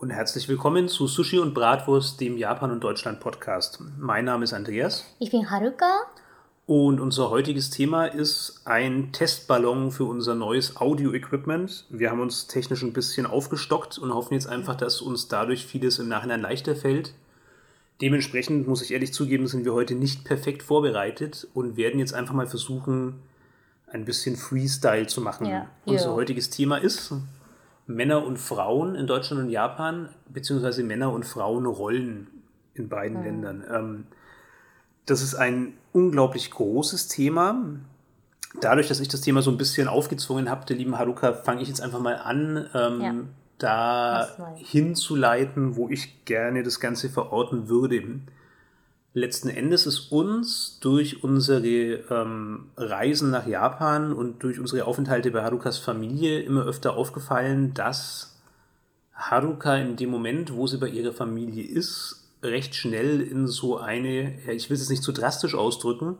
Und herzlich willkommen zu Sushi und Bratwurst, dem Japan und Deutschland Podcast. Mein Name ist Andreas. Ich bin Haruka. Und unser heutiges Thema ist ein Testballon für unser neues Audio-Equipment. Wir haben uns technisch ein bisschen aufgestockt und hoffen jetzt einfach, dass uns dadurch vieles im Nachhinein leichter fällt. Dementsprechend muss ich ehrlich zugeben, sind wir heute nicht perfekt vorbereitet und werden jetzt einfach mal versuchen, ein bisschen Freestyle zu machen. Ja. Unser Ja. heutiges Thema ist Männer und Frauen in Deutschland und Japan, beziehungsweise Männer und Frauenrollen in beiden Ländern. Ähm, das ist ein unglaublich großes Thema. Dadurch, dass ich das Thema so ein bisschen aufgezwungen habe, der lieben Haruka, fange ich jetzt einfach mal an, ähm, Ja. da hinzuleiten, wo ich gerne das Ganze verorten würde. Letzten Endes ist uns durch unsere ähm, Reisen nach Japan und durch unsere Aufenthalte bei Harukas Familie immer öfter aufgefallen, dass Haruka in dem Moment, wo sie bei ihrer Familie ist, recht schnell in so eine, ich will es jetzt nicht zu drastisch ausdrücken,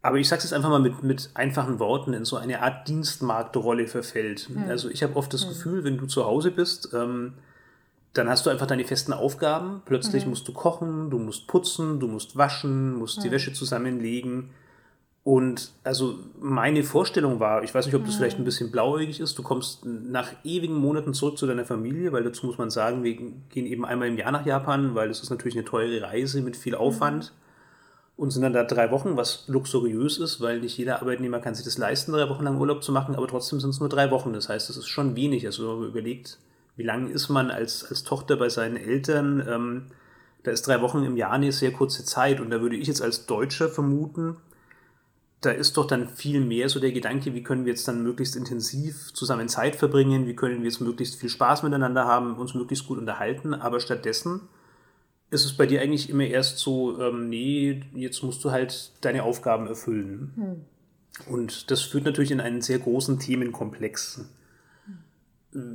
aber ich sage es jetzt einfach mal mit, mit einfachen Worten, in so eine Art Dienstmarktrolle verfällt. Also ich habe oft das Gefühl, wenn du zu Hause bist, ähm, dann hast du einfach deine festen Aufgaben. Plötzlich musst du kochen, du musst putzen, du musst waschen, musst die Wäsche zusammenlegen. Und also meine Vorstellung war, ich weiß nicht, ob das vielleicht ein bisschen blauäugig ist, du kommst nach ewigen Monaten zurück zu deiner Familie, weil dazu muss man sagen, wir gehen eben einmal im Jahr nach Japan, weil das ist natürlich eine teure Reise mit viel Aufwand. Und sind dann da drei Wochen, was luxuriös ist, weil nicht jeder Arbeitnehmer kann sich das leisten, drei Wochen lang Urlaub zu machen, aber trotzdem sind es nur drei Wochen. Das heißt, es ist schon wenig. Also wenn man überlegt, wie lange ist man als, als Tochter bei seinen Eltern, ähm, da ist drei Wochen im Jahr eine sehr kurze Zeit. Und da würde ich jetzt als Deutscher vermuten, da ist doch dann viel mehr so der Gedanke, wie können wir jetzt dann möglichst intensiv zusammen Zeit verbringen, wie können wir jetzt möglichst viel Spaß miteinander haben, uns möglichst gut unterhalten, aber stattdessen ist es bei dir eigentlich immer erst so, ähm, nee, jetzt musst du halt deine Aufgaben erfüllen. Und das führt natürlich in einen sehr großen Themenkomplex.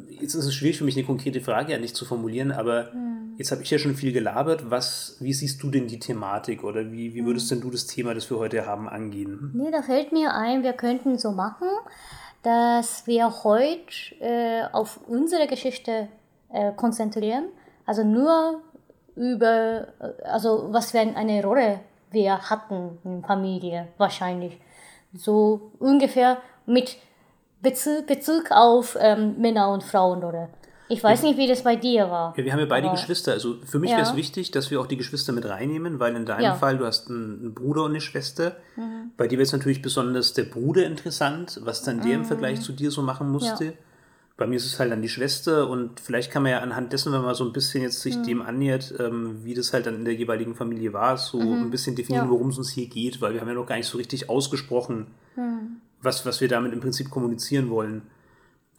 Jetzt ist es schwierig für mich, eine konkrete Frage an dich zu formulieren, aber jetzt habe ich ja schon viel gelabert. Was, wie siehst du denn die Thematik oder wie, wie würdest denn du das Thema, das wir heute haben, angehen? Nee, da fällt mir ein, wir könnten so machen, dass wir heute äh, auf unsere Geschichte äh, konzentrieren. Also nur über, äh, also was für eine Rolle wir hatten in der Familie wahrscheinlich. So ungefähr mit Bezug, Bezug auf ähm, Männer- und Frauenrolle. Ich weiß nicht, wie das bei dir war. Ja, wir haben ja beide Aber- Geschwister. Also für mich Ja. wäre es wichtig, dass wir auch die Geschwister mit reinnehmen, weil in deinem Ja. Fall, du hast einen, einen Bruder und eine Schwester. Mhm. Bei dir wäre es natürlich besonders der Bruder interessant, was dann der im Vergleich zu dir so machen musste. Mhm. Ja. Bei mir ist es halt dann die Schwester und vielleicht kann man ja anhand dessen, wenn man so ein bisschen jetzt Mhm. sich dem annähert, ähm, wie das halt dann in der jeweiligen Familie war, so ein bisschen definieren, Mhm. Worum es uns hier geht, weil wir haben ja noch gar nicht so richtig ausgesprochen, Mhm. Was, was wir damit im Prinzip kommunizieren wollen.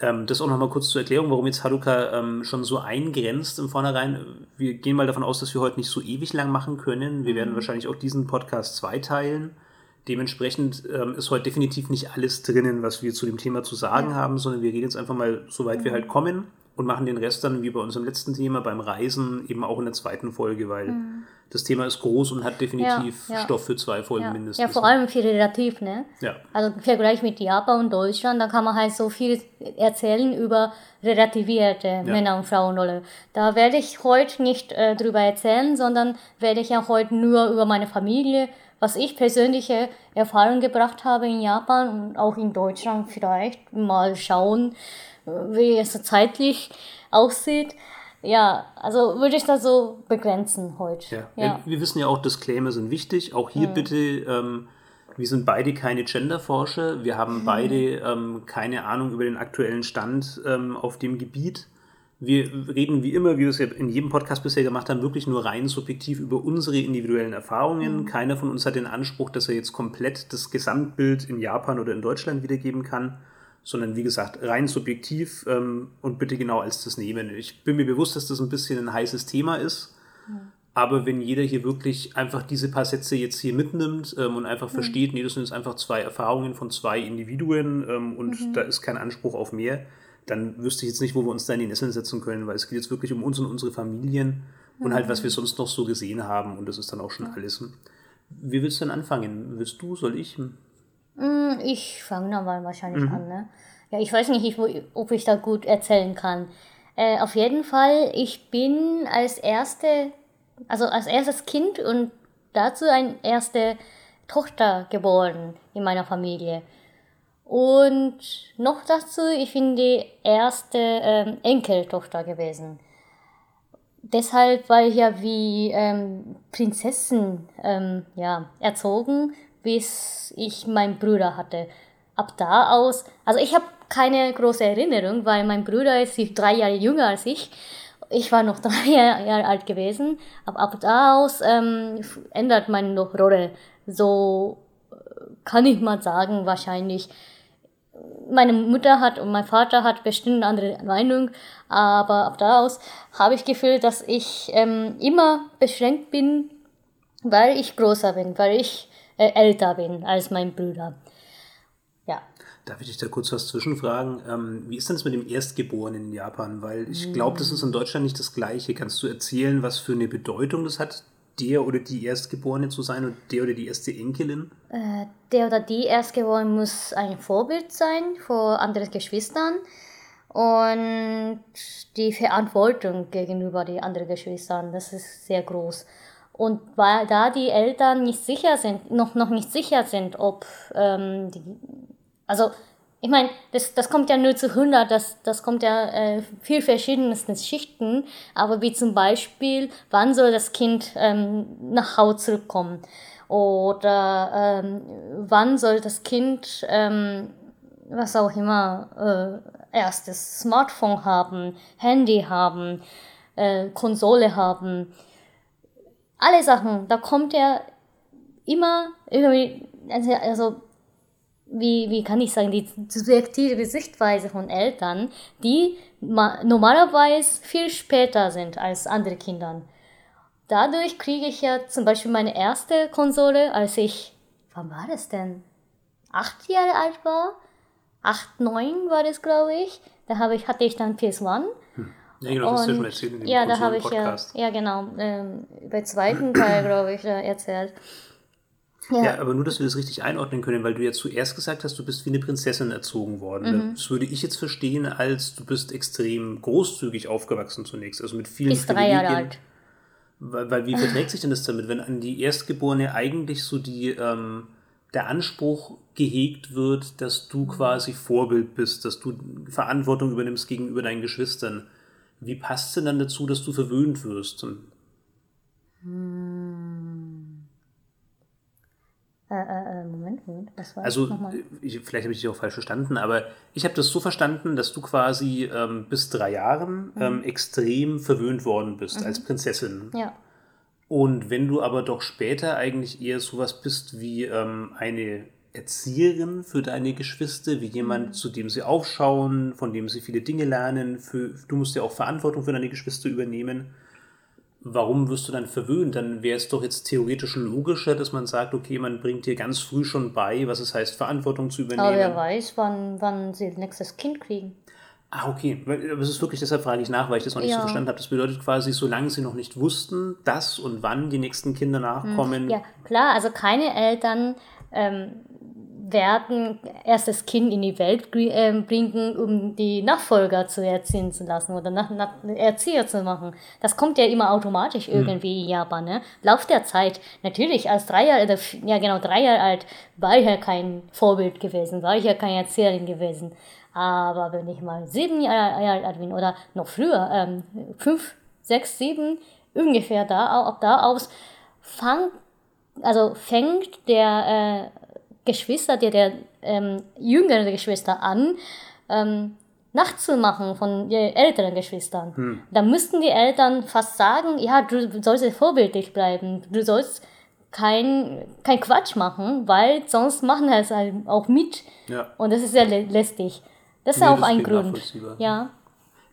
Ähm, das auch nochmal kurz zur Erklärung, warum jetzt Haruka ähm, schon so eingrenzt im Vornherein. Wir gehen mal davon aus, dass wir heute nicht so ewig lang machen können. Wir werden wahrscheinlich auch diesen Podcast zweiteilen. Dementsprechend ähm, ist heute definitiv nicht alles drinnen, was wir zu dem Thema zu sagen haben, sondern wir reden jetzt einfach mal, soweit wir halt kommen und machen den Rest dann wie bei unserem letzten Thema beim Reisen eben auch in der zweiten Folge, weil das Thema ist groß und hat definitiv Ja, ja. Stoff für zwei Folgen Ja, mindestens. ja, vor allem viel relativ, ne? Ja. Also im Vergleich mit Japan und Deutschland, da kann man halt so viel erzählen über relativierte Männer- und Frauenrolle. Da werde ich heute nicht äh, drüber erzählen, sondern werde ich ja heute nur über meine Familie, was ich persönliche Erfahrung gebracht habe in Japan und auch in Deutschland vielleicht mal schauen, wie es so zeitlich aussieht. Ja, also würde ich das so begrenzen heute. Ja. ja. Wir wissen ja auch, Disclaimer sind wichtig. Auch hier bitte, ähm, wir sind beide keine Genderforscher. Wir haben beide ähm, keine Ahnung über den aktuellen Stand ähm, auf dem Gebiet. Wir reden wie immer, wie wir es ja in jedem Podcast bisher gemacht haben, wirklich nur rein subjektiv über unsere individuellen Erfahrungen. Keiner von uns hat den Anspruch, dass er jetzt komplett das Gesamtbild in Japan oder in Deutschland wiedergeben kann, sondern wie gesagt, rein subjektiv ähm, und bitte genau als das nehmen. Ich bin mir bewusst, dass das ein bisschen ein heißes Thema ist. Aber wenn jeder hier wirklich einfach diese paar Sätze jetzt hier mitnimmt ähm, und einfach versteht, nee, das sind jetzt einfach zwei Erfahrungen von zwei Individuen ähm, und da ist kein Anspruch auf mehr, dann wüsste ich jetzt nicht, wo wir uns da in die Nesseln setzen können, weil es geht jetzt wirklich um uns und unsere Familien und halt, was wir sonst noch so gesehen haben und das ist dann auch schon alles. Wie willst du denn anfangen? Willst du, soll ich? Mm, Ich fange dann mal wahrscheinlich an, ne? Ja, ich weiß nicht, ob ich da gut erzählen kann. Äh, auf jeden Fall, ich bin als erste, also als erstes Kind und dazu eine erste Tochter geboren in meiner Familie. Und noch dazu, ich bin die erste ähm, Enkeltochter gewesen. Deshalb war ich ja wie ähm, Prinzessin ähm, ja, erzogen, bis ich meinen Bruder hatte. Ab da aus, also ich habe keine große Erinnerung, weil mein Bruder ist drei Jahre jünger als ich. Ich war noch drei Jahre alt gewesen. Aber ab da aus ähm, ändert meine Rolle. So äh, kann ich mal sagen, wahrscheinlich meine Mutter hat und mein Vater hat bestimmt eine andere Meinung, aber ab da aus habe ich gefühlt, dass ich ähm, immer beschränkt bin, weil ich größer bin, weil ich äh, älter bin als mein Bruder. Ja. Darf ich dich da kurz was zwischenfragen? Ähm, wie ist denn das mit dem Erstgeborenen in Japan? Weil ich glaube, das ist in Deutschland nicht das Gleiche. Kannst du erzählen, was für eine Bedeutung das hat, der oder die Erstgeborene zu sein und der oder die erste Enkelin? Äh, der oder die Erstgeborene muss ein Vorbild sein für andere Geschwistern und die Verantwortung gegenüber den anderen Geschwistern, das ist sehr groß. Und weil da die Eltern nicht sicher sind, noch, noch nicht sicher sind, ob ähm, die, also ich meine, das, das kommt ja nur zu 100, das, das kommt ja äh, viel verschiedensten Schichten, aber wie zum Beispiel, wann soll das Kind ähm, nach Hause zurückkommen? Oder ähm, wann soll das Kind, ähm, was auch immer, äh, erstes Smartphone haben, Handy haben, äh, Konsole haben? Alle Sachen, da kommt ja immer irgendwie, also, also wie, wie kann ich sagen, die subjektive Sichtweise von Eltern, die normalerweise viel später sind als andere Kinder. Dadurch kriege ich ja zum Beispiel meine erste Konsole, als ich, wann war das denn? Acht Jahre alt war? Acht, neun war das, glaube ich. Da habe ich, hatte ich dann PS1. Ja, genau, das hast du schon erzählt in dem Ja, da habe ich ja, ja genau, ähm, bei zweiten Teil, glaube ich, erzählt. Ja. ja. aber nur, dass wir das richtig einordnen können, weil du ja zuerst gesagt hast, du bist wie eine Prinzessin erzogen worden. Mhm. Das würde ich jetzt verstehen, als du bist extrem großzügig aufgewachsen zunächst, also mit vielen Bis drei Jahre alt. Weil, weil wie verträgt sich denn das damit, wenn an die Erstgeborene eigentlich so die, ähm, der Anspruch gehegt wird, dass du quasi Vorbild bist, dass du Verantwortung übernimmst gegenüber deinen Geschwistern? Wie passt es denn dann dazu, dass du verwöhnt wirst? Hm. Äh, äh, Moment, Moment, was war Also, ich, vielleicht habe ich dich auch falsch verstanden, aber ich habe das so verstanden, dass du quasi ähm, bis drei Jahren mhm. ähm, extrem verwöhnt worden bist mhm. als Prinzessin. Ja. Und wenn du aber doch später eigentlich eher sowas bist wie ähm, eine Erzieherin für deine Geschwister, wie jemand, mhm. zu dem sie aufschauen, von dem sie viele Dinge lernen, für, du musst ja auch Verantwortung für deine Geschwister übernehmen warum wirst du dann verwöhnt? Dann wäre es doch jetzt theoretisch logischer, dass man sagt, okay, man bringt dir ganz früh schon bei, was es heißt, Verantwortung zu übernehmen. Aber wer weiß, wann, wann sie nächstes Kind kriegen. Ah, okay. Das ist wirklich, deshalb frage ich nach, weil ich das noch nicht ja. so verstanden habe. Das bedeutet quasi, solange sie noch nicht wussten, dass und wann die nächsten Kinder nachkommen. Ja, klar, also keine Eltern ähm, werden erst das Kind in die Welt ähm, bringen, um die Nachfolger zu erziehen zu lassen oder nach, nach Erzieher zu machen. Das kommt ja immer automatisch hm. irgendwie mhm. in Japan. Ne? Lauf der Zeit, natürlich als drei Jahre, ja genau drei Jahre alt, war ich ja kein Vorbild gewesen, war ich ja keine Erzieherin gewesen. Aber wenn ich mal sieben Jahre alt bin oder noch früher, ähm, fünf, sechs, sieben, ungefähr da, ab da aus, fang, also fängt der äh, Geschwister, der, der ähm, jüngere Geschwister an, ähm, nachzumachen von den älteren Geschwistern. Hm. Da müssten die Eltern fast sagen, ja, du sollst vorbildlich bleiben, du sollst kein, kein Quatsch machen, weil sonst machen sie es halt auch mit. Ja. Und das ist ja lästig. Das ist nee, auch ein Grund. Ja.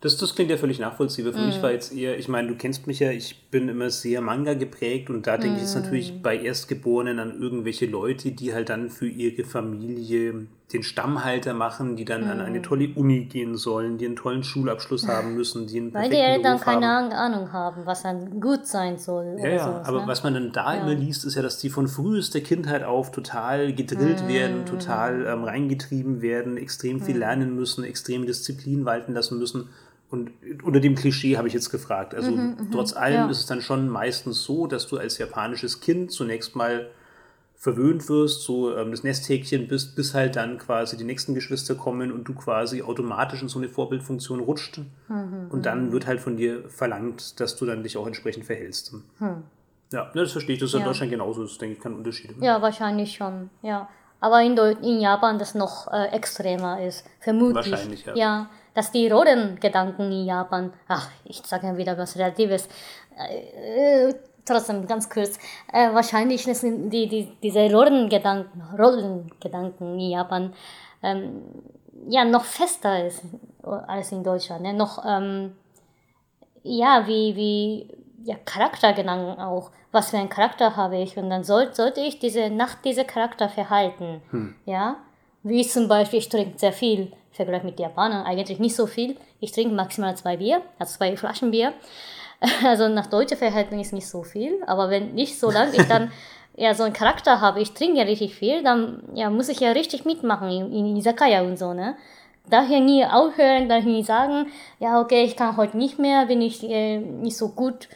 Das, das klingt ja völlig nachvollziehbar. Für mm. mich war jetzt eher, ich meine, du kennst mich ja, ich bin immer sehr Manga geprägt und da denke mm. ich jetzt natürlich mm. bei Erstgeborenen an irgendwelche Leute, die halt dann für ihre Familie den Stammhalter machen, die dann mm. an eine mm. tolle Uni gehen sollen, die einen tollen Schulabschluss haben müssen, die einen Weil die Eltern keine haben. Ahnung haben, was dann gut sein soll. Ja, ja sowas, aber ne? was man dann da ja. immer liest, ist ja, dass die von frühester Kindheit auf total gedrillt werden, total ähm, reingetrieben werden, extrem viel lernen müssen, extrem Disziplin walten lassen müssen Und unter dem Klischee habe ich jetzt gefragt. Also mhm, trotz allem ja. ist es dann schon meistens so, dass du als japanisches Kind zunächst mal verwöhnt wirst, so ähm, das Nesthäkchen bist, bis halt dann quasi die nächsten Geschwister kommen und du quasi automatisch in so eine Vorbildfunktion rutscht. Mhm, und dann mhm. wird halt von dir verlangt, dass du dann dich auch entsprechend verhältst. Mhm. Ja, das verstehe ich. Das ist ja. in Deutschland genauso. Das ist, denke ich, kein Unterschied. Ja, wahrscheinlich schon. Ja. Aber in, in Japan das noch äh, extremer ist. Vermutlich. Wahrscheinlich, ja. ja dass die Rollengedanken in Japan, ach, ich sage ja wieder was Relatives, äh, trotzdem ganz kurz, äh, wahrscheinlich sind die, die, diese Rollengedanken, Rollengedanken in Japan ähm, ja noch fester ist als in Deutschland, ne? noch ähm, ja wie wie ja Charaktergedanken auch. Was für einen Charakter habe ich und dann soll, sollte ich diese nach diesem Charakter verhalten, hm. ja. Wie zum Beispiel, ich trinke sehr viel, vergleich mit Japanern, eigentlich nicht so viel. Ich trinke maximal zwei Bier, also zwei Flaschen Bier. Also nach deutscher Verhältnis ist nicht so viel, aber wenn nicht so lange ich dann ja so einen Charakter habe, ich trinke ja richtig viel, dann ja, muss ich ja richtig mitmachen in, in Izakaya und so, ne? Daher nie aufhören, daher nie sagen, ja, okay, ich kann heute nicht mehr, bin ich äh, nicht so gut.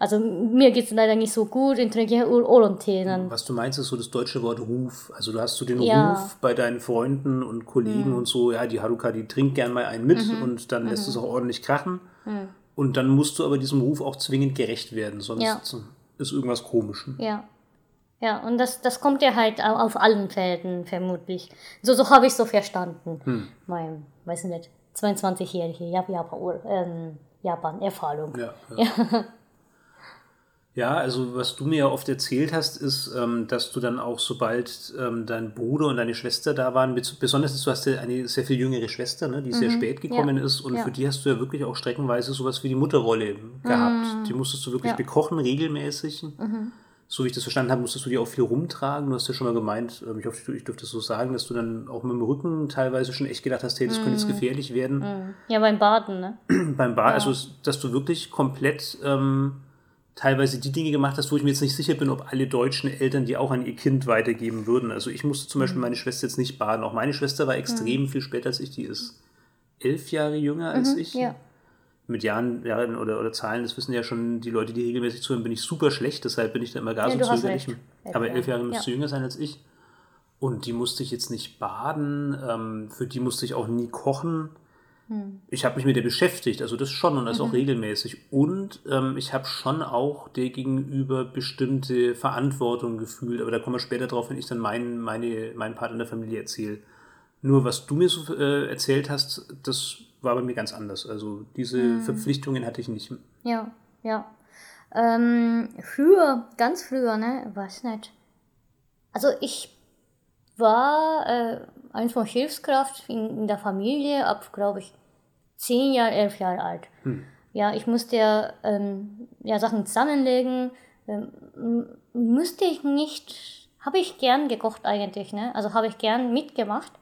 Also mir geht es leider nicht so gut, ich trinke Oolong-Tee. Was du meinst, ist so das deutsche Wort Ruf. Also du hast so den ja. Ruf bei deinen Freunden und Kollegen mhm. und so, ja, die Haruka, die trinkt gern mal einen mit mhm. und dann lässt mhm. es auch ordentlich krachen. Mhm. Und dann musst du aber diesem Ruf auch zwingend gerecht werden, sonst ja. ist irgendwas komisch. Ja. Ja, und das, das kommt ja halt auf allen Feldern vermutlich. So, so habe ich so verstanden. Hm. Mein, weiß nicht, 22-jährige Japan-Erfahrung. Ähm, Japan ja, ja. ja. Also was du mir ja oft erzählt hast, ist, ähm, dass du dann auch, sobald ähm, dein Bruder und deine Schwester da waren, besonders du hast ja eine sehr viel jüngere Schwester, ne, die mhm. sehr spät gekommen ja. ist und ja. für die hast du ja wirklich auch streckenweise sowas wie die Mutterrolle gehabt. Mhm. Die musstest du wirklich ja. bekochen regelmäßig. Mhm. So wie ich das verstanden habe, musstest du die auch viel rumtragen. Du hast ja schon mal gemeint, ähm, ich hoffe, ich dürfte das so sagen, dass du dann auch mit dem Rücken teilweise schon echt gedacht hast, hey, das könnte jetzt mhm. gefährlich werden. Mhm. Ja, beim Baden, ne? beim Baden, also dass du wirklich komplett ähm, teilweise die Dinge gemacht hast, wo ich mir jetzt nicht sicher bin, ob alle deutschen Eltern die auch an ihr Kind weitergeben würden. Also ich musste zum Beispiel mhm. meine Schwester jetzt nicht baden. Auch meine Schwester war extrem mhm. viel später als ich. Die ist elf Jahre jünger als mhm, ich. Ja. Mit Jahren, Jahren oder, oder Zahlen, das wissen ja schon die Leute, die regelmäßig zuhören, bin ich super schlecht. Deshalb bin ich da immer gar ja, so zögerlich. Aber elf Jahre müsste ja. jünger sein als ich. Und die musste ich jetzt nicht baden. Ähm, für die musste ich auch nie kochen. Hm. Ich habe mich mit der beschäftigt, also das schon und das mhm. auch regelmäßig. Und ähm, ich habe schon auch der gegenüber bestimmte Verantwortung gefühlt, aber da kommen wir später drauf, wenn ich dann meinen, meine, meinen Part in der Familie erzähle. Nur was du mir so äh, erzählt hast, das war bei mir ganz anders. Also diese mhm. Verpflichtungen hatte ich nicht. Ja, ja. Ähm, früher, ganz früher, ne, weiß nicht. Also ich war äh, einfach Hilfskraft in, in der Familie ab, glaube ich, zehn Jahre, elf Jahre alt. Hm. Ja, ich musste ja, ähm, ja Sachen zusammenlegen. Ähm, müsste ich nicht, habe ich gern gekocht eigentlich, ne? Also habe ich gern mitgemacht.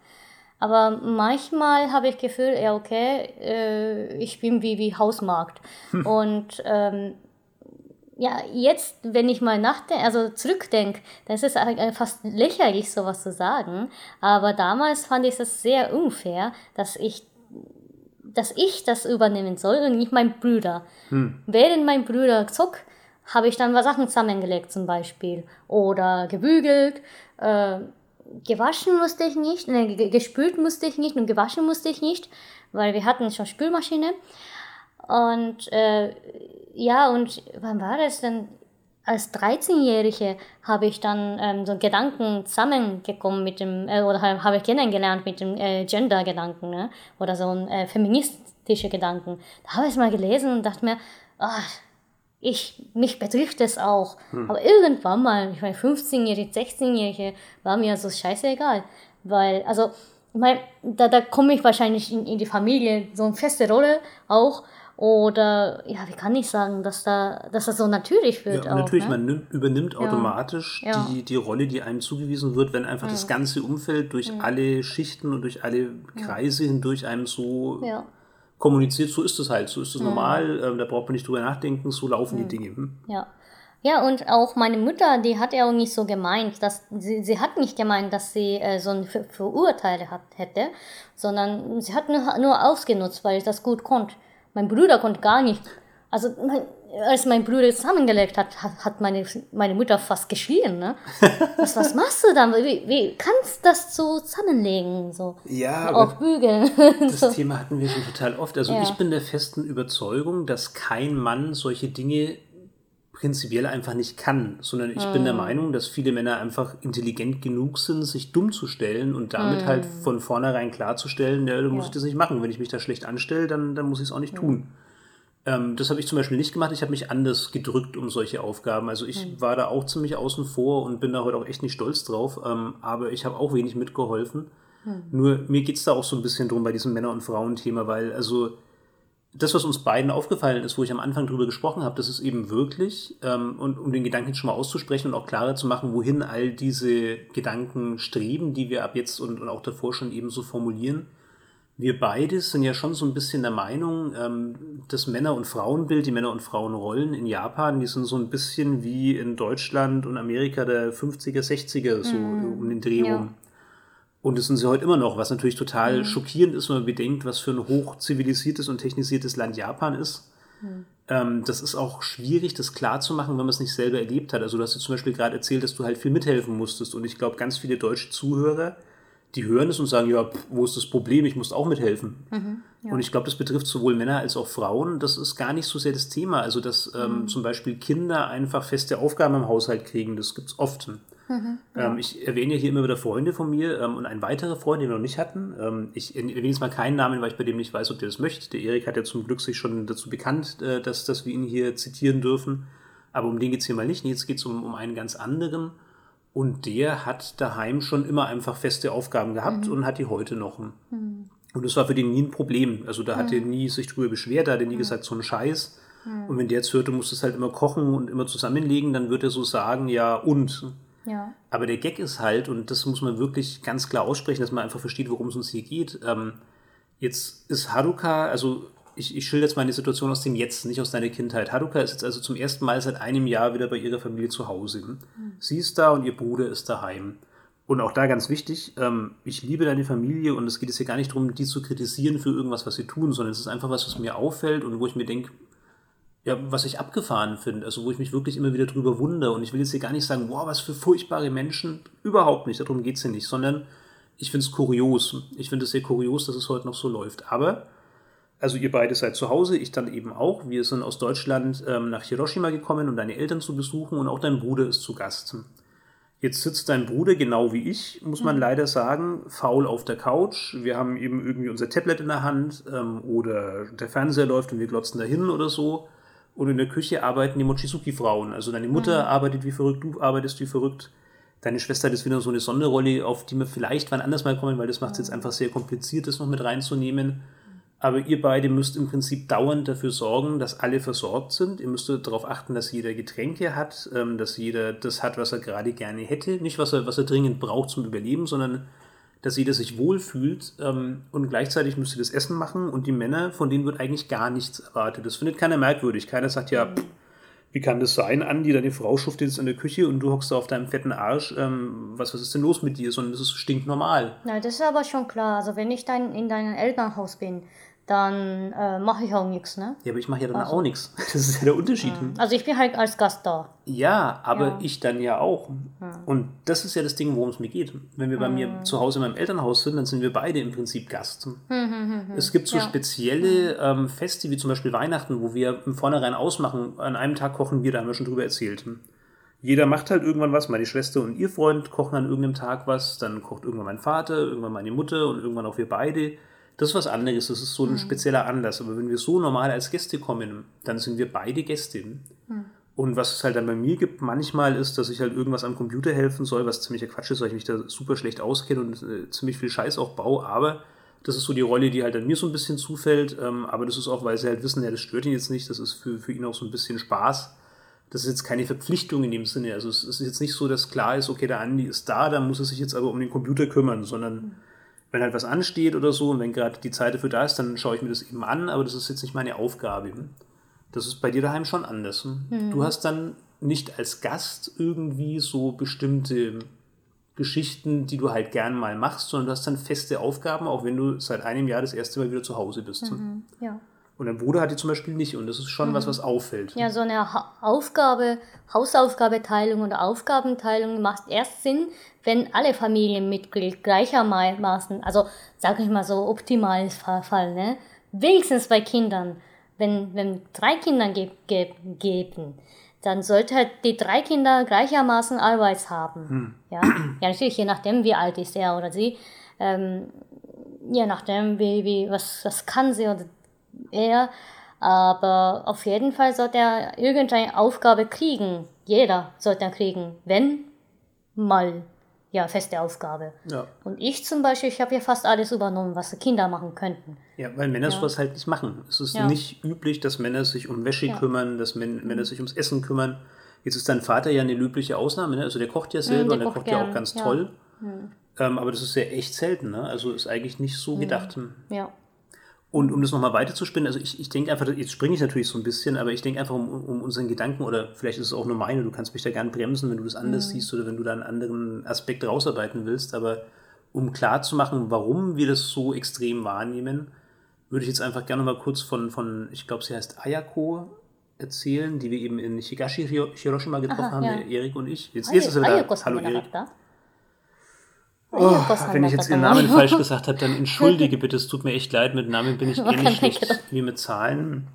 Aber manchmal habe ich Gefühl, ja, okay, äh, ich bin wie, wie Hausmarkt. Hm. Und ähm, ja, jetzt, wenn ich mal nachdenke, also zurückdenke, dann ist es fast lächerlich, sowas zu sagen. Aber damals fand ich es sehr unfair, dass ich dass ich das übernehmen soll und nicht mein Bruder. Hm. Während mein Bruder zog, habe ich dann Sachen zusammengelegt zum Beispiel oder gebügelt. Äh, gewaschen musste ich nicht, ne, gespült musste ich nicht und gewaschen musste ich nicht, weil wir hatten schon Spülmaschine. Und äh, ja, und wann war das denn? als 13-Jährige habe ich dann ähm, so Gedanken zusammengekommen mit dem, äh, oder habe ich kennengelernt mit dem äh, Gender-Gedanken, ne? oder so ein äh, feministische Gedanken. Da habe ich es mal gelesen und dachte mir, ach, ich, mich betrifft es auch. Hm. Aber irgendwann mal, ich meine, 15-Jährige, 16-Jährige, war mir so scheißegal. Weil, also, ich meine, da, da komme ich wahrscheinlich in, in die Familie, so eine feste Rolle auch. Oder ja, wie kann ich sagen, dass da, dass das so natürlich wird. Ja, auch, natürlich, ne? man nimmt, übernimmt ja. automatisch ja. Die, die Rolle, die einem zugewiesen wird, wenn einfach das ganze Umfeld durch alle Schichten und durch alle Kreise hindurch einem so kommuniziert, so ist es halt, so ist es normal, ähm, da braucht man nicht drüber nachdenken, so laufen die Dinge. Hm? Ja. Ja, und auch meine Mutter, die hat ja auch nicht so gemeint, dass sie, sie hat nicht gemeint, dass sie äh, so ein Ver Verurteile hat, hätte, sondern sie hat nur, nur ausgenutzt, weil ich das gut konnte. Mein Bruder konnte gar nicht. Also mein, als mein Bruder zusammengelegt hat, hat, hat meine, meine Mutter fast geschrien. Ne? Was, was machst du dann? Wie, wie kannst du das so zusammenlegen? So? Ja, auch bügeln. Das so. Thema hatten wir schon total oft. Also ja. ich bin der festen Überzeugung, dass kein Mann solche Dinge prinzipiell einfach nicht kann, sondern ich mm. bin der hm. Meinung, dass viele Männer einfach intelligent genug sind, sich dumm zu stellen und damit mm. halt von vornherein klarzustellen, ja, dann muss ja. ich das nicht machen. Wenn ich mich da schlecht anstelle, dann, dann muss ich es auch nicht ja. tun. Ähm, das habe ich zum Beispiel nicht gemacht. Ich habe mich anders gedrückt um solche Aufgaben. Also ich mhm. war da auch ziemlich außen vor und bin da heute auch echt nicht stolz drauf. Ähm, aber ich habe auch wenig mitgeholfen. Mhm. Nur mir geht es da auch so ein bisschen drum bei diesem Männer- und Frauenthema, weil also das, was uns beiden aufgefallen ist, wo ich am Anfang drüber gesprochen habe, das ist eben wirklich, ähm, und um den Gedanken jetzt schon mal auszusprechen und auch klarer zu machen, wohin all diese Gedanken streben, die wir ab jetzt und, und auch davor schon eben so formulieren, wir beide sind ja schon so ein bisschen der Meinung, ähm, das Männer- und Frauenbild, die Männer- und Frauenrollen in Japan, die sind so ein bisschen wie in Deutschland und Amerika der 50er, 60er, so mm, um den Dreh ja. rum. Und das sind sie heute immer noch, was natürlich total mm. schockierend ist, wenn man bedenkt, was für ein hochzivilisiertes und technisiertes Land Japan ist. Mm. Ähm, das ist auch schwierig, das klarzumachen, wenn man es nicht selber erlebt hat. Also du hast dir zum Beispiel gerade erzählt, dass du halt viel mithelfen musstest. Und ich glaube, ganz viele deutsche Zuhörer, die hören es und sagen, ja, wo ist das Problem? Ich muss auch mithelfen. Mhm, ja. Und ich glaube, das betrifft sowohl Männer als auch Frauen. Das ist gar nicht so sehr das Thema. Also, dass ähm, mhm. zum Beispiel Kinder einfach feste Aufgaben im Haushalt kriegen, das gibt es oft. Mhm, ja. ähm, ich erwähne ja hier immer wieder Freunde von mir ähm, und ein weiterer Freund, den wir noch nicht hatten. Ähm, ich erwähne jetzt mal keinen Namen, weil ich bei dem nicht weiß, ob der das möchte. Der Erik hat ja zum Glück sich schon dazu bekannt, äh, dass, dass wir ihn hier zitieren dürfen. Aber um den geht es hier mal nicht. Jetzt geht es um, um einen ganz anderen. Und der hat daheim schon immer einfach feste Aufgaben gehabt mhm. und hat die heute noch. Mhm. Und das war für den nie ein Problem. Also da hat er mhm. nie sich drüber beschwert, da hat er nie mhm. gesagt, so ein Scheiß. Mhm. Und wenn der jetzt hört, du musst es halt immer kochen und immer zusammenlegen, dann wird er so sagen, ja und. Ja. Aber der Gag ist halt, und das muss man wirklich ganz klar aussprechen, dass man einfach versteht, worum es uns hier geht. Ähm, jetzt ist Haruka, also ich, ich schilder jetzt meine Situation aus dem Jetzt, nicht aus deiner Kindheit. Haruka ist jetzt also zum ersten Mal seit einem Jahr wieder bei ihrer Familie zu Hause. Mhm. Sie ist da und ihr Bruder ist daheim. Und auch da ganz wichtig, ähm, ich liebe deine Familie und es geht jetzt hier gar nicht darum, die zu kritisieren für irgendwas, was sie tun, sondern es ist einfach was, was mir auffällt und wo ich mir denke, ja, was ich abgefahren finde, also wo ich mich wirklich immer wieder drüber wundere. Und ich will jetzt hier gar nicht sagen, wow, was für furchtbare Menschen. Überhaupt nicht, darum geht es hier nicht, sondern ich finde es kurios. Ich finde es sehr kurios, dass es heute noch so läuft. Aber also ihr beide seid zu Hause, ich dann eben auch. Wir sind aus Deutschland ähm, nach Hiroshima gekommen, um deine Eltern zu besuchen und auch dein Bruder ist zu Gast. Jetzt sitzt dein Bruder genau wie ich, muss man mhm. leider sagen, faul auf der Couch. Wir haben eben irgendwie unser Tablet in der Hand ähm, oder der Fernseher läuft und wir glotzen dahin oder so. Und in der Küche arbeiten die Mochizuki-Frauen. Also deine Mutter mhm. arbeitet wie verrückt, du arbeitest wie verrückt. Deine Schwester hat jetzt wieder so eine Sonderrolle, auf die wir vielleicht wann anders mal kommen, weil das macht es jetzt einfach sehr kompliziert, das noch mit reinzunehmen. Aber ihr beide müsst im Prinzip dauernd dafür sorgen, dass alle versorgt sind. Ihr müsst darauf achten, dass jeder Getränke hat, ähm, dass jeder das hat, was er gerade gerne hätte. Nicht, was er, was er dringend braucht zum Überleben, sondern dass jeder sich wohlfühlt. Ähm, und gleichzeitig müsst ihr das Essen machen. Und die Männer, von denen wird eigentlich gar nichts erwartet. Das findet keiner merkwürdig. Keiner sagt ja, pff, wie kann das sein, Andi, deine Frau schuftet jetzt in der Küche und du hockst da auf deinem fetten Arsch. Ähm, was, was ist denn los mit dir? Sondern das ist stinknormal. Na, das ist aber schon klar. Also wenn ich dann in deinem Elternhaus bin, dann äh, mache ich auch nichts, ne? Ja, aber ich mache ja dann also. auch nichts. Das ist ja der Unterschied. Ja. Also ich bin halt als Gast da. Ja, aber ja. ich dann ja auch. Ja. Und das ist ja das Ding, worum es mir geht. Wenn wir bei mir zu Hause in meinem Elternhaus sind, dann sind wir beide im Prinzip Gast. Hm, hm, hm, es gibt so spezielle ähm, Feste, wie zum Beispiel Weihnachten, wo wir im Vornherein ausmachen, an einem Tag kochen wir, da haben wir schon drüber erzählt. Jeder macht halt irgendwann was. Meine Schwester und ihr Freund kochen an irgendeinem Tag was. Dann kocht irgendwann mein Vater, irgendwann meine Mutter und irgendwann auch wir beide. Das ist was anderes, das ist so ein mhm. spezieller Anlass. Aber wenn wir so normal als Gäste kommen, dann sind wir beide Gästinnen. Mhm. Und was es halt dann bei mir gibt, manchmal ist, dass ich halt irgendwas am Computer helfen soll, was ziemlicher Quatsch ist, weil ich mich da super schlecht auskenne und äh, ziemlich viel Scheiß auch baue. Aber das ist so die Rolle, die halt an mir so ein bisschen zufällt. Ähm, aber das ist auch, weil sie halt wissen, ja, das stört ihn jetzt nicht. Das ist für, für ihn auch so ein bisschen Spaß. Das ist jetzt keine Verpflichtung in dem Sinne. Also es ist jetzt nicht so, dass klar ist, okay, der Andi ist da, dann muss er sich jetzt aber um den Computer kümmern, sondern mhm wenn halt was ansteht oder so und wenn gerade die Zeit dafür da ist, dann schaue ich mir das eben an, aber das ist jetzt nicht meine Aufgabe. Das ist bei dir daheim schon anders. Mhm. Du hast dann nicht als Gast irgendwie so bestimmte Geschichten, die du halt gern mal machst, sondern du hast dann feste Aufgaben, auch wenn du seit einem Jahr das erste Mal wieder zu Hause bist. Mhm. Ja. Und ein Bruder hat die zum Beispiel nicht. Und das ist schon was, was auffällt. Ja, so eine ha Aufgabe, Hausaufgabeteilung oder Aufgabenteilung macht erst Sinn, wenn alle Familienmitglieder gleichermaßen, also sage ich mal so optimales Fall, ne? wenigstens bei Kindern, wenn, wenn drei Kinder ge ge geben, dann sollte halt die drei Kinder gleichermaßen Arbeit haben. Hm. Ja? ja, natürlich, je nachdem, wie alt ist er oder sie. Ähm, je nachdem, wie, wie, was, was kann sie oder er. Aber auf jeden Fall sollte er irgendeine Aufgabe kriegen. Jeder sollte er kriegen, wenn mal ja, feste Aufgabe. Ja. Und ich zum Beispiel, ich habe ja fast alles übernommen, was Kinder machen könnten. Ja, weil Männer ja. sowas halt nicht machen. Es ist ja. nicht üblich, dass Männer sich um Wäsche ja. kümmern, dass Männer mhm. sich ums Essen kümmern. Jetzt ist dein Vater ja eine löbliche Ausnahme, ne? also der kocht ja selber mhm, der und der kocht gern. ja auch ganz toll. Mhm. Ähm, aber das ist ja echt selten, ne? also ist eigentlich nicht so mhm. gedacht. Ja. Und um das nochmal weiterzuspinnen, also ich, ich denke einfach, jetzt springe ich natürlich so ein bisschen, aber ich denke einfach um, um unseren Gedanken, oder vielleicht ist es auch nur meine, du kannst mich da gern bremsen, wenn du das anders mhm. siehst oder wenn du da einen anderen Aspekt rausarbeiten willst, aber um klar zu machen, warum wir das so extrem wahrnehmen, würde ich jetzt einfach gerne mal kurz von, von ich glaube, sie heißt Ayako erzählen, die wir eben in Higashi, Hiroshima getroffen Aha, haben, ja. Erik und ich. Jetzt, jetzt ist er wieder. Hallo Erik. Oh, wenn ich jetzt Ihren Namen falsch gesagt habe, dann entschuldige bitte, es tut mir echt leid, mit Namen bin ich ähnlich schlecht wie mit Zahlen.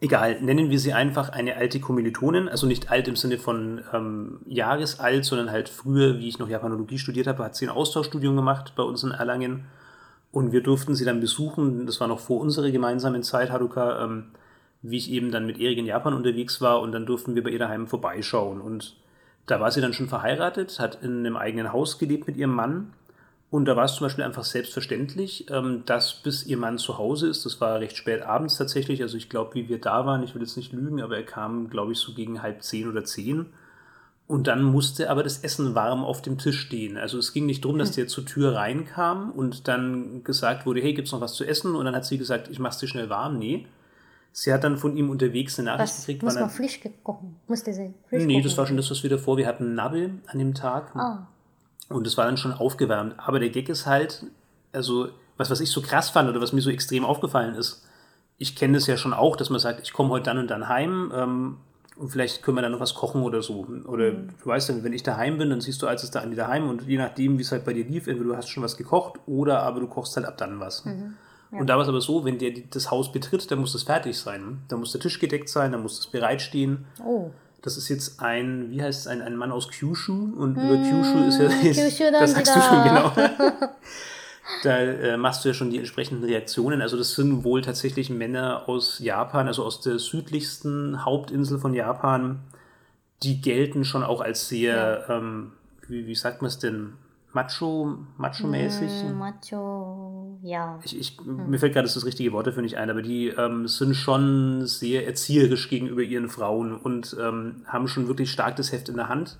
Egal, nennen wir sie einfach eine alte Kommilitonin, also nicht alt im Sinne von ähm, Jahresalt, sondern halt früher, wie ich noch Japanologie studiert habe, hat sie ein Austauschstudium gemacht bei uns in Erlangen. Und wir durften sie dann besuchen, das war noch vor unserer gemeinsamen Zeit, Haruka, ähm, wie ich eben dann mit Erik in Japan unterwegs war. Und dann durften wir bei ihr daheim vorbeischauen. Und da war sie dann schon verheiratet, hat in einem eigenen Haus gelebt mit ihrem Mann. Und da war es zum Beispiel einfach selbstverständlich, ähm, dass bis ihr Mann zu Hause ist, das war recht spät abends tatsächlich, also ich glaube, wie wir da waren, ich will jetzt nicht lügen, aber er kam, glaube ich, so gegen halb zehn oder zehn. Und dann musste aber das Essen warm auf dem Tisch stehen. Also es ging nicht darum, dass hm. der zur Tür reinkam und dann gesagt wurde, hey, gibt's noch was zu essen? Und dann hat sie gesagt, ich mach's dir schnell warm. Nee, Sie hat dann von ihm unterwegs eine Nachricht was, gekriegt. Muss man Fisch kochen? Musste sie Fisch Nee, das war schon das, was wir davor. Wir hatten Nabbel an dem Tag. Ah. Und das war dann schon aufgewärmt. Aber der Gag ist halt, also, was, was ich so krass fand oder was mir so extrem aufgefallen ist, ich kenne das ja schon auch, dass man sagt, ich komme heute dann und dann heim ähm, und vielleicht können wir dann noch was kochen oder so. Oder mhm. du weißt dann, wenn ich daheim bin, dann siehst du, als es da an die daheim und je nachdem, wie es halt bei dir lief, entweder du hast schon was gekocht oder aber du kochst halt ab dann was. Mhm. Und da war es aber so, wenn der das Haus betritt, dann muss das fertig sein. Da muss der Tisch gedeckt sein, dann muss das bereitstehen. Oh. Das ist jetzt ein, wie heißt es, ein, ein Mann aus Kyushu und hm, über Kyushu ist ja, ist, Kyushu das sagst du schon genau. da äh, machst du ja schon die entsprechenden Reaktionen. Also das sind wohl tatsächlich Männer aus Japan, also aus der südlichsten Hauptinsel von Japan. Die gelten schon auch als sehr, ja. ähm, wie, wie sagt man es denn, Macho, Macho-mäßig. Mm, Macho, ja. Ich, ich, hm. Mir fällt gerade das richtige Wort dafür nicht ein, aber die ähm, sind schon sehr erzieherisch gegenüber ihren Frauen und ähm, haben schon wirklich stark das Heft in der Hand.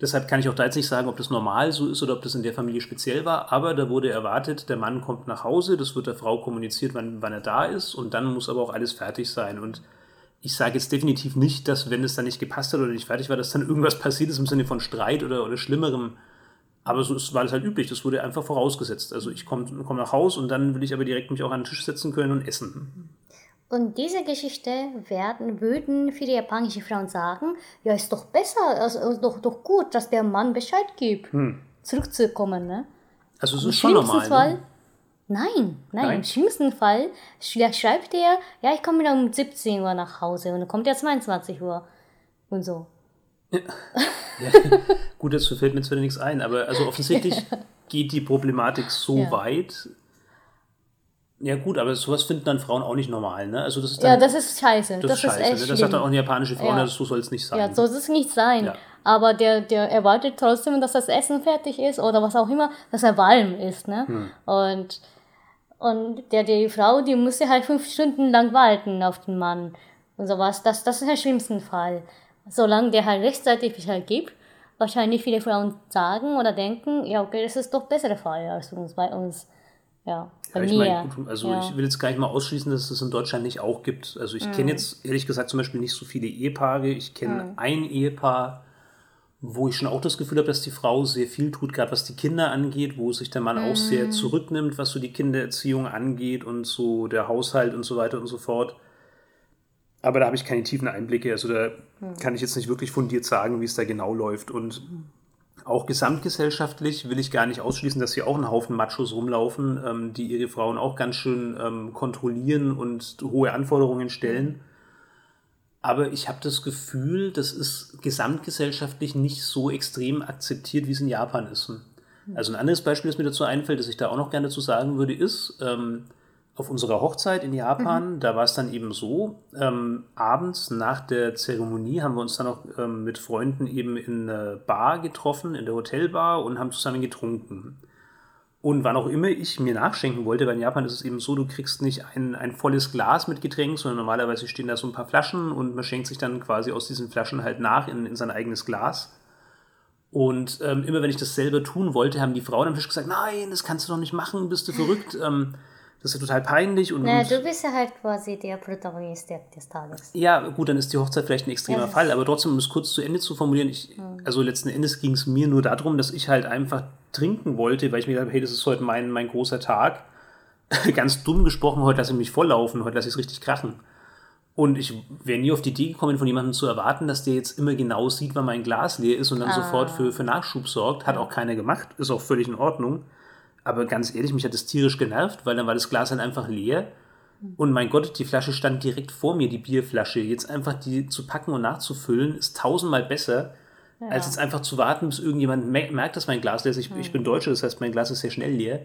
Deshalb kann ich auch da jetzt nicht sagen, ob das normal so ist oder ob das in der Familie speziell war, aber da wurde erwartet, der Mann kommt nach Hause, das wird der Frau kommuniziert, wann, wann er da ist und dann muss aber auch alles fertig sein. Und ich sage jetzt definitiv nicht, dass wenn es dann nicht gepasst hat oder nicht fertig war, dass dann irgendwas passiert ist im Sinne von Streit oder, oder Schlimmerem aber so ist, war das halt üblich, das wurde einfach vorausgesetzt. Also ich komme komm nach Haus und dann will ich aber direkt mich auch an den Tisch setzen können und essen. Und diese Geschichte werden, würden viele japanische Frauen sagen, ja, ist doch besser, also doch, doch gut, dass der Mann Bescheid gibt, hm. zurückzukommen. Ne? Also es ist schon normal. Fall, ne? Nein, nein, nein, im schlimmsten Fall schreibt er, ja, ich komme dann um 17 Uhr nach Hause und dann kommt er 22 Uhr und so. Ja. Gut, dazu fällt mir zwar nichts ein, aber also offensichtlich geht die Problematik so ja. weit. Ja gut, aber sowas finden dann Frauen auch nicht normal, ne? Also das ist dann, ja, das ist scheiße. Das, das ist scheiße. Ist echt ne? Das sagt dann auch eine japanische Frau, ja. so soll es nicht sein. Ja, so soll es nicht sein. Ja. Aber der, der erwartet trotzdem, dass das Essen fertig ist oder was auch immer, dass er warm ist, ne? Hm. Und, und der, die Frau, die muss ja halt fünf Stunden lang warten auf den Mann und sowas. Das, das ist der schlimmste Fall solange der halt rechtzeitig Bescheid gibt, wahrscheinlich viele Frauen sagen oder denken, ja, okay, das ist doch bessere Fall als uns bei uns. Ja, bei ja, ich mir. Mein, also ja. ich will jetzt gar nicht mal ausschließen, dass es das in Deutschland nicht auch gibt. Also ich mhm. kenne jetzt ehrlich gesagt zum Beispiel nicht so viele Ehepaare. Ich kenne mhm. ein Ehepaar, wo ich schon auch das Gefühl habe, dass die Frau sehr viel tut, gerade was die Kinder angeht, wo sich der Mann auch sehr Mhm. zurücknimmt, was so die Kindererziehung angeht und so der Haushalt und so weiter und so fort. Aber da habe ich keine tiefen Einblicke. Also da kann ich jetzt nicht wirklich fundiert sagen, wie es da genau läuft. Und auch gesamtgesellschaftlich will ich gar nicht ausschließen, dass hier auch ein Haufen Machos rumlaufen, ähm, die ihre Frauen auch ganz schön ähm, kontrollieren und hohe Anforderungen stellen. Aber ich habe das Gefühl, das ist gesamtgesellschaftlich nicht so extrem akzeptiert, wie es in Japan ist. Also ein anderes Beispiel, das mir dazu einfällt, das ich da auch noch gerne dazu sagen würde, ist, ähm, auf unserer Hochzeit in Japan, da war es dann eben so, ähm, abends nach der Zeremonie haben wir uns dann auch ähm, mit Freunden eben in einer Bar getroffen, in der Hotelbar und haben zusammen getrunken. Und wann auch immer ich mir nachschenken wollte, weil in Japan ist es eben so, du kriegst nicht ein, ein volles Glas mit Getränk, sondern normalerweise stehen da so ein paar Flaschen und man schenkt sich dann quasi aus diesen Flaschen halt nach in, in sein eigenes Glas. Und ähm, immer wenn ich das selber tun wollte, haben die Frauen am Tisch gesagt, nein, das kannst du doch nicht machen, bist du verrückt, ähm, das ist ja total peinlich. Und, Na, und du bist ja halt quasi der Protagonist der- des Tages. ja, gut, dann ist die Hochzeit vielleicht ein extremer Ja, Fall, aber trotzdem, um es kurz zu Ende zu formulieren, ich, also letzten Endes ging es mir nur darum, dass ich halt einfach trinken wollte, weil ich mir gedacht habe, hey, das ist heute mein, mein großer Tag. Ganz dumm gesprochen, heute lasse ich mich volllaufen, heute lasse ich es richtig krachen. Und ich wäre nie auf die Idee gekommen, von jemandem zu erwarten, dass der jetzt immer genau sieht, wann mein Glas leer ist und dann sofort für, für Nachschub sorgt. Hat auch keiner gemacht, ist auch völlig in Ordnung. Aber ganz ehrlich, mich hat das tierisch genervt, weil dann war das Glas halt einfach leer. Und mein Gott, die Flasche stand direkt vor mir, die Bierflasche. Jetzt einfach die zu packen und nachzufüllen, ist tausendmal besser, als jetzt einfach zu warten, bis irgendjemand me merkt, dass mein Glas leer ist. Ich, ich bin Deutsche, das heißt, mein Glas ist sehr schnell leer.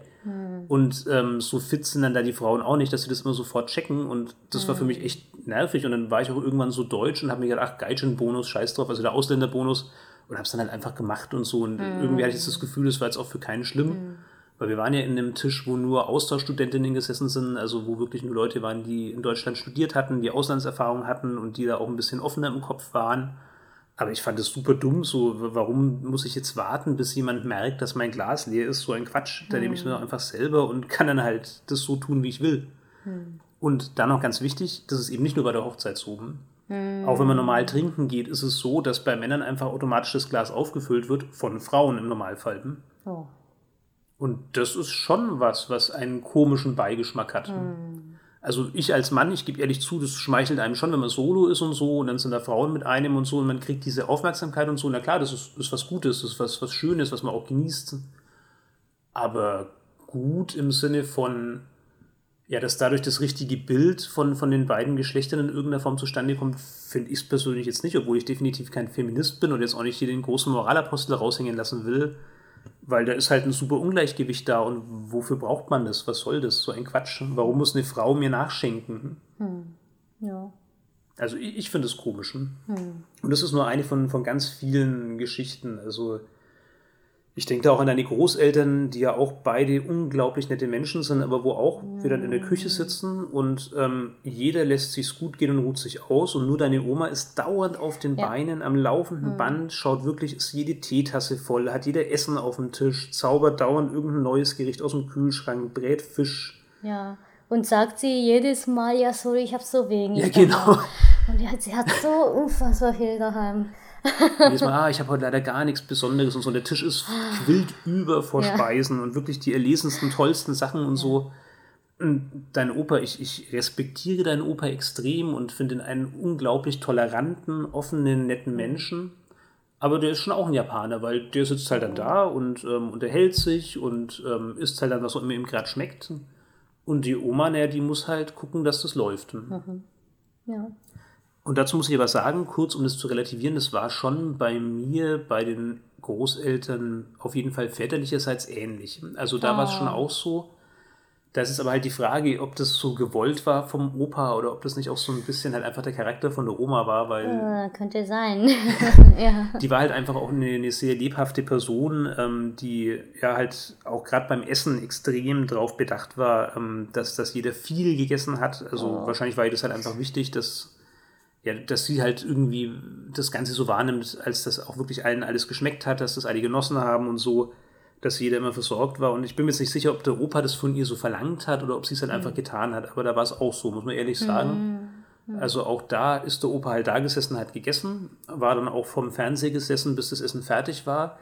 Und ähm, so fit sind dann da die Frauen auch nicht, dass sie das immer sofort checken. Und das war für mich echt nervig. Und dann war ich auch irgendwann so deutsch und habe mir gedacht, ach, Gaijin-Bonus, scheiß drauf, also der Ausländerbonus. Und habe es dann halt einfach gemacht und so. Und irgendwie hatte ich das Gefühl, das war jetzt auch für keinen schlimm. Weil wir waren ja in einem Tisch, wo nur Austauschstudentinnen gesessen sind, also wo wirklich nur Leute waren, die in Deutschland studiert hatten, die Auslandserfahrung hatten und die da auch ein bisschen offener im Kopf waren. Aber ich fand es super dumm, so, warum muss ich jetzt warten, bis jemand merkt, dass mein Glas leer ist? So ein Quatsch. Da nehme ich es mir doch einfach selber und kann dann halt das so tun, wie ich will. Und dann noch ganz wichtig, das ist eben nicht nur bei der Hochzeit so. Auch wenn man normal trinken geht, ist es so, dass bei Männern einfach automatisch das Glas aufgefüllt wird, von Frauen im Normalfall. Oh. Und das ist schon was, was einen komischen Beigeschmack hat. Also ich als Mann, ich gebe ehrlich zu, das schmeichelt einem schon, wenn man solo ist und so, und dann sind da Frauen mit einem und so, und man kriegt diese Aufmerksamkeit und so. Na klar, das ist, ist was Gutes, das ist was, was Schönes, was man auch genießt. Aber gut im Sinne von, ja, dass dadurch das richtige Bild von, von den beiden Geschlechtern in irgendeiner Form zustande kommt, finde ich es persönlich jetzt nicht, obwohl ich definitiv kein Feminist bin und jetzt auch nicht hier den großen Moralapostel raushängen lassen will, weil da ist halt ein super Ungleichgewicht da und wofür braucht man das? Was soll das? So ein Quatsch. Warum muss eine Frau mir nachschenken? Ja. Also ich, ich finde es komisch. hm? Und das ist nur eine von, von ganz vielen Geschichten. Also ich denke da auch an deine Großeltern, die ja auch beide unglaublich nette Menschen sind, aber wo auch wir dann in der Küche sitzen und ähm, jeder lässt sich's gut gehen und ruht sich aus und nur deine Oma ist dauernd auf den Ja. Beinen, am laufenden Band, schaut wirklich, ist jede Teetasse voll, hat jeder Essen auf dem Tisch, zaubert dauernd irgendein neues Gericht aus dem Kühlschrank, brät Fisch. Ja. Und sagt sie jedes Mal, ja, sorry, ich habe so wenig. Ja, genau. daheim. Und sie hat so unfassbar viel daheim. Jedes Mal, ah, ich habe heute leider gar nichts Besonderes und so. Und der Tisch ist quillt über vor Ja. Speisen und wirklich die erlesensten, tollsten Sachen und so. Und dein Opa, ich, ich respektiere deinen Opa extrem und finde ihn einen unglaublich toleranten, offenen, netten Menschen. Aber der ist schon auch ein Japaner, weil der sitzt halt dann da und ähm, unterhält sich und ähm, isst halt dann, was auch immer ihm gerade schmeckt. Und die Oma, naja, die muss halt gucken, dass das läuft. Ja. Und dazu muss ich aber sagen, kurz um das zu relativieren, das war schon bei mir, bei den Großeltern auf jeden Fall väterlicherseits ähnlich. Also da war es schon auch so. Das ist aber halt die Frage, ob das so gewollt war vom Opa oder ob das nicht auch so ein bisschen halt einfach der Charakter von der Oma war, weil Äh, könnte sein. ja. die war halt einfach auch eine, eine sehr lebhafte Person, ähm, die ja halt auch gerade beim Essen extrem drauf bedacht war, ähm, dass, dass jeder viel gegessen hat. Also wahrscheinlich war ihr das halt einfach wichtig, dass, ja, dass sie halt irgendwie das Ganze so wahrnimmt, als dass auch wirklich allen alles geschmeckt hat, dass das alle genossen haben und so, dass jeder immer versorgt war. Und ich bin mir jetzt nicht sicher, ob der Opa das von ihr so verlangt hat oder ob sie es halt einfach getan hat. Aber da war es auch so, muss man ehrlich sagen. Also auch da ist der Opa halt da gesessen, hat gegessen, war dann auch vom Fernseher gesessen, bis das Essen fertig war.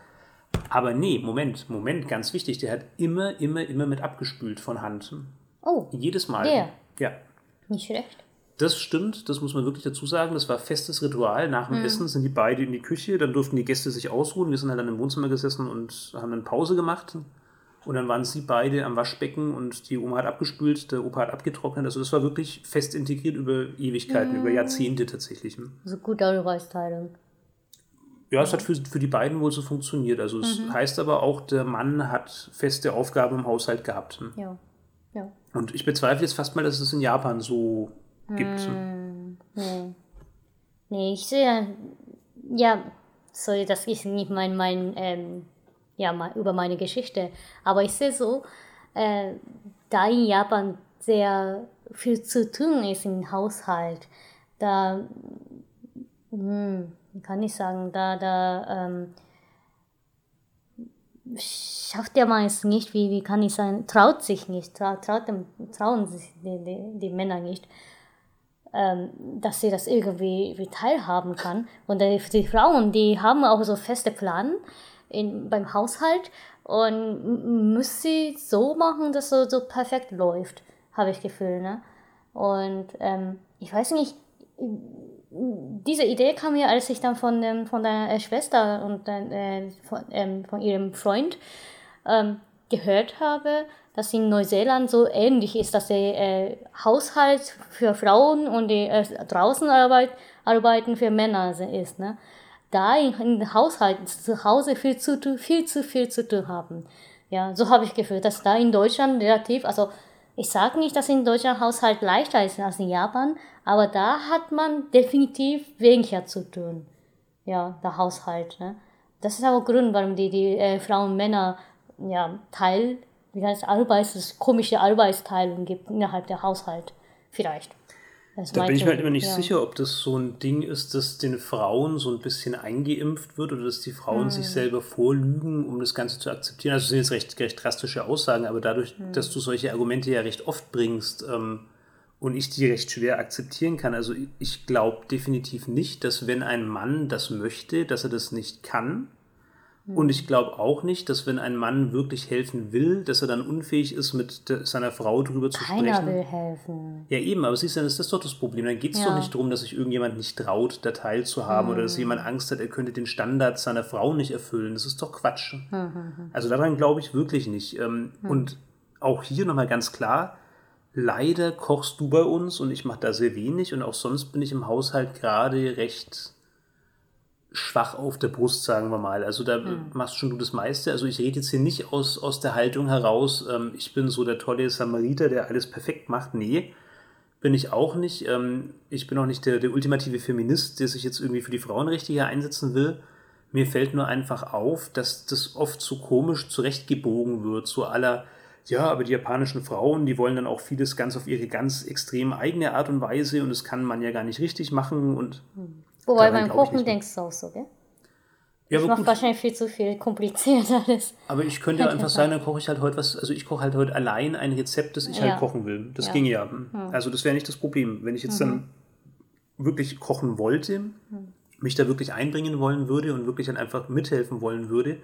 Aber nee, Moment, Moment, ganz wichtig, der hat immer, immer, immer mit abgespült von Hand. Oh, Jedes Mal. Der? Ja. nicht schlecht. Das stimmt, das muss man wirklich dazu sagen. Das war festes Ritual. Nach dem Essen sind die beide in die Küche, dann durften die Gäste sich ausruhen. Wir sind halt dann im Wohnzimmer gesessen und haben dann Pause gemacht. Und dann waren sie beide am Waschbecken und die Oma hat abgespült, der Opa hat abgetrocknet. Also das war wirklich fest integriert über Ewigkeiten, über Jahrzehnte tatsächlich. Also gute Arbeitsteilung. Ja, es hat für, für die beiden wohl so funktioniert. Also es heißt aber auch, der Mann hat feste Aufgaben im Haushalt gehabt. Ja. Ja. Und ich bezweifle jetzt fast mal, dass es in Japan so gibt. Nee. Nee, ich sehe, ja, sorry, das ist nicht mein, mein, ähm, ja, mal über meine Geschichte, aber ich sehe so, äh, da in Japan sehr viel zu tun ist im Haushalt, da, hm, kann ich sagen, da, da, ähm, schafft der Mann es nicht, wie, wie kann ich sagen, traut sich nicht, traut, traut dem, trauen sich die, die, die Männer nicht, ähm, dass sie das irgendwie wie teilhaben kann. Und die, die Frauen, die haben auch so feste Plan in, beim Haushalt und m- muss sie so machen, dass so, so perfekt läuft, habe ich Gefühl. Ne? Und ähm, ich weiß nicht, diese Idee kam mir, als ich dann von, dem, von der äh, Schwester und dann, äh, von, ähm, von ihrem Freund ähm, gehört habe, dass in Neuseeland so ähnlich ist, dass der äh, Haushalt für Frauen und die äh, draußen Arbeit, arbeiten für Männer ist. Ne? Da in, Haushalt zu Hause viel zu viel zu viel zu tun haben. Ja, so habe ich gefühlt, dass da in Deutschland relativ, also ich sage nicht, dass in Deutschland Haushalt leichter ist als in Japan, aber da hat man definitiv weniger zu tun. Ja, der Haushalt. Ne? Das ist auch Grund, warum die, die äh, Frauen und Männer ja, Teil, wie heißt Arbeits, es komische Arbeitsteilung gibt innerhalb der Haushalt. Vielleicht. Das Da bin ich mir halt immer nicht ja. sicher, ob das so ein Ding ist, dass den Frauen so ein bisschen eingeimpft wird oder dass die Frauen Hm. sich selber vorlügen, um das Ganze zu akzeptieren. Also das sind jetzt recht, recht drastische Aussagen, aber dadurch, Hm. dass du solche Argumente ja recht oft bringst ähm, und ich die recht schwer akzeptieren kann, also ich glaube definitiv nicht, dass wenn ein Mann das möchte, dass er das nicht kann. Hm. Und ich glaube auch nicht, dass wenn ein Mann wirklich helfen will, dass er dann unfähig ist, mit seiner Frau drüber zu Keiner sprechen. will helfen. Ja, eben, aber siehst du, dann ist das doch das Problem. Dann geht es Ja. doch nicht darum, dass sich irgendjemand nicht traut, da teilzuhaben oder dass jemand Angst hat, er könnte den Standard seiner Frau nicht erfüllen. Das ist doch Quatsch. Also daran glaube ich wirklich nicht. Ähm, Und auch hier nochmal ganz klar, leider kochst du bei uns und ich mache da sehr wenig und auch sonst bin ich im Haushalt gerade recht schwach auf der Brust, sagen wir mal. Also da machst schon du das meiste. Also ich rede jetzt hier nicht aus, aus der Haltung heraus, ähm, ich bin so der tolle Samariter, der alles perfekt macht. Nee, bin ich auch nicht. Ähm, ich bin auch nicht der, der ultimative Feminist, der sich jetzt irgendwie für die Frauenrechte hier einsetzen will. Mir fällt nur einfach auf, dass das oft so komisch zurechtgebogen wird, so aller, ja, aber die japanischen Frauen, die wollen dann auch vieles ganz auf ihre ganz extrem eigene Art und Weise und das kann man ja gar nicht richtig machen und Wobei beim Kochen denkst du auch so, gell? ja, Ich mache wahrscheinlich viel zu viel kompliziert alles. Aber ich könnte ja einfach sagen, dann koche ich halt heute was, also ich koche halt heute allein ein Rezept, das ich Ja. halt kochen will. Das Ja. ginge ja. Also das wäre nicht das Problem. Wenn ich jetzt dann wirklich kochen wollte, mich da wirklich einbringen wollen würde und wirklich dann einfach mithelfen wollen würde,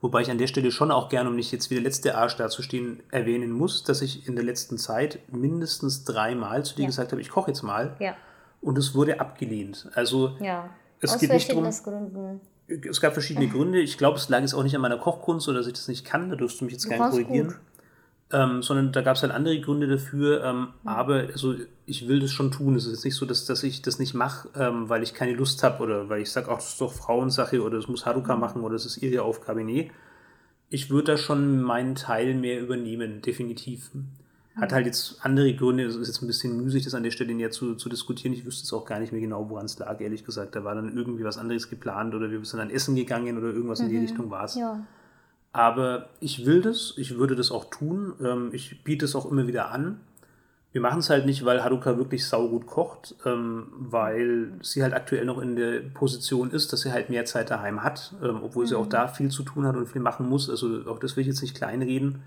wobei ich an der Stelle schon auch gerne, um nicht jetzt wie der letzte Arsch dazustehen, erwähnen muss, dass ich in der letzten Zeit mindestens dreimal zu dir Ja. gesagt habe, ich koche jetzt mal Ja, und es wurde abgelehnt. Also ja. Es Aus geht nicht drum- Gründen. es gab verschiedene Gründe. Ich glaube, es lag jetzt auch nicht an meiner Kochkunst oder dass ich das nicht kann. Da dürfst du mich jetzt Du gerne korrigieren. Ähm, sondern da gab es halt andere Gründe dafür. Ähm, Aber also, ich will das schon tun. Es ist jetzt nicht so, dass, dass ich das nicht mache, ähm, weil ich keine Lust habe oder weil ich sage, ach, das ist doch Frauensache oder das muss Haruka machen oder das ist ihre Aufgabe. Nee, ich würde da schon meinen Teil mehr übernehmen, definitiv. Hat halt jetzt andere Gründe, es ist jetzt ein bisschen müßig, das an der Stelle näher zu, zu diskutieren. Ich wüsste jetzt auch gar nicht mehr genau, woran es lag, ehrlich gesagt. Da war dann irgendwie was anderes geplant oder wir sind dann essen gegangen oder irgendwas in die Richtung war es. Ja. Aber ich will das, ich würde das auch tun. Ähm, ich biete es auch immer wieder an. Wir machen es halt nicht, weil Haruka wirklich saugut kocht, ähm, weil sie halt aktuell noch in der Position ist, dass sie halt mehr Zeit daheim hat, ähm, obwohl sie auch da viel zu tun hat und viel machen muss. Also auch das will ich jetzt nicht kleinreden.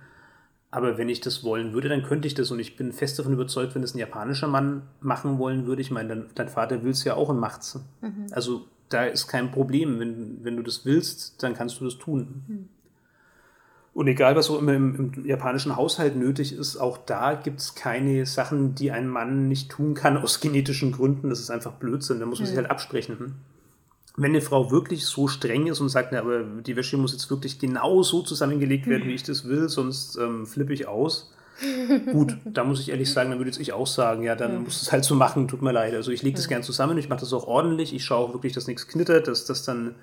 Aber wenn ich das wollen würde, dann könnte ich das. Und ich bin fest davon überzeugt, wenn das ein japanischer Mann machen wollen würde, ich meine, dein, dein Vater will es ja auch und macht's. Mhm. Also da ist kein Problem. Wenn, wenn du das willst, dann kannst du das tun. Mhm. Und egal, was so immer im, im, japanischen Haushalt nötig ist, auch da gibt es keine Sachen, die ein Mann nicht tun kann aus genetischen Gründen. Das ist einfach Blödsinn. Da muss man mhm. sich halt absprechen wenn eine Frau wirklich so streng ist und sagt, na, aber die Wäsche muss jetzt wirklich genau so zusammengelegt werden, wie ich das will, sonst ähm, flippe ich aus. Gut, da muss ich ehrlich sagen, dann würde jetzt ich auch sagen, ja, dann muss es halt so machen, tut mir leid. Also ich lege das gern zusammen, ich mache das auch ordentlich, ich schaue auch wirklich, dass nichts knittert, dass das dann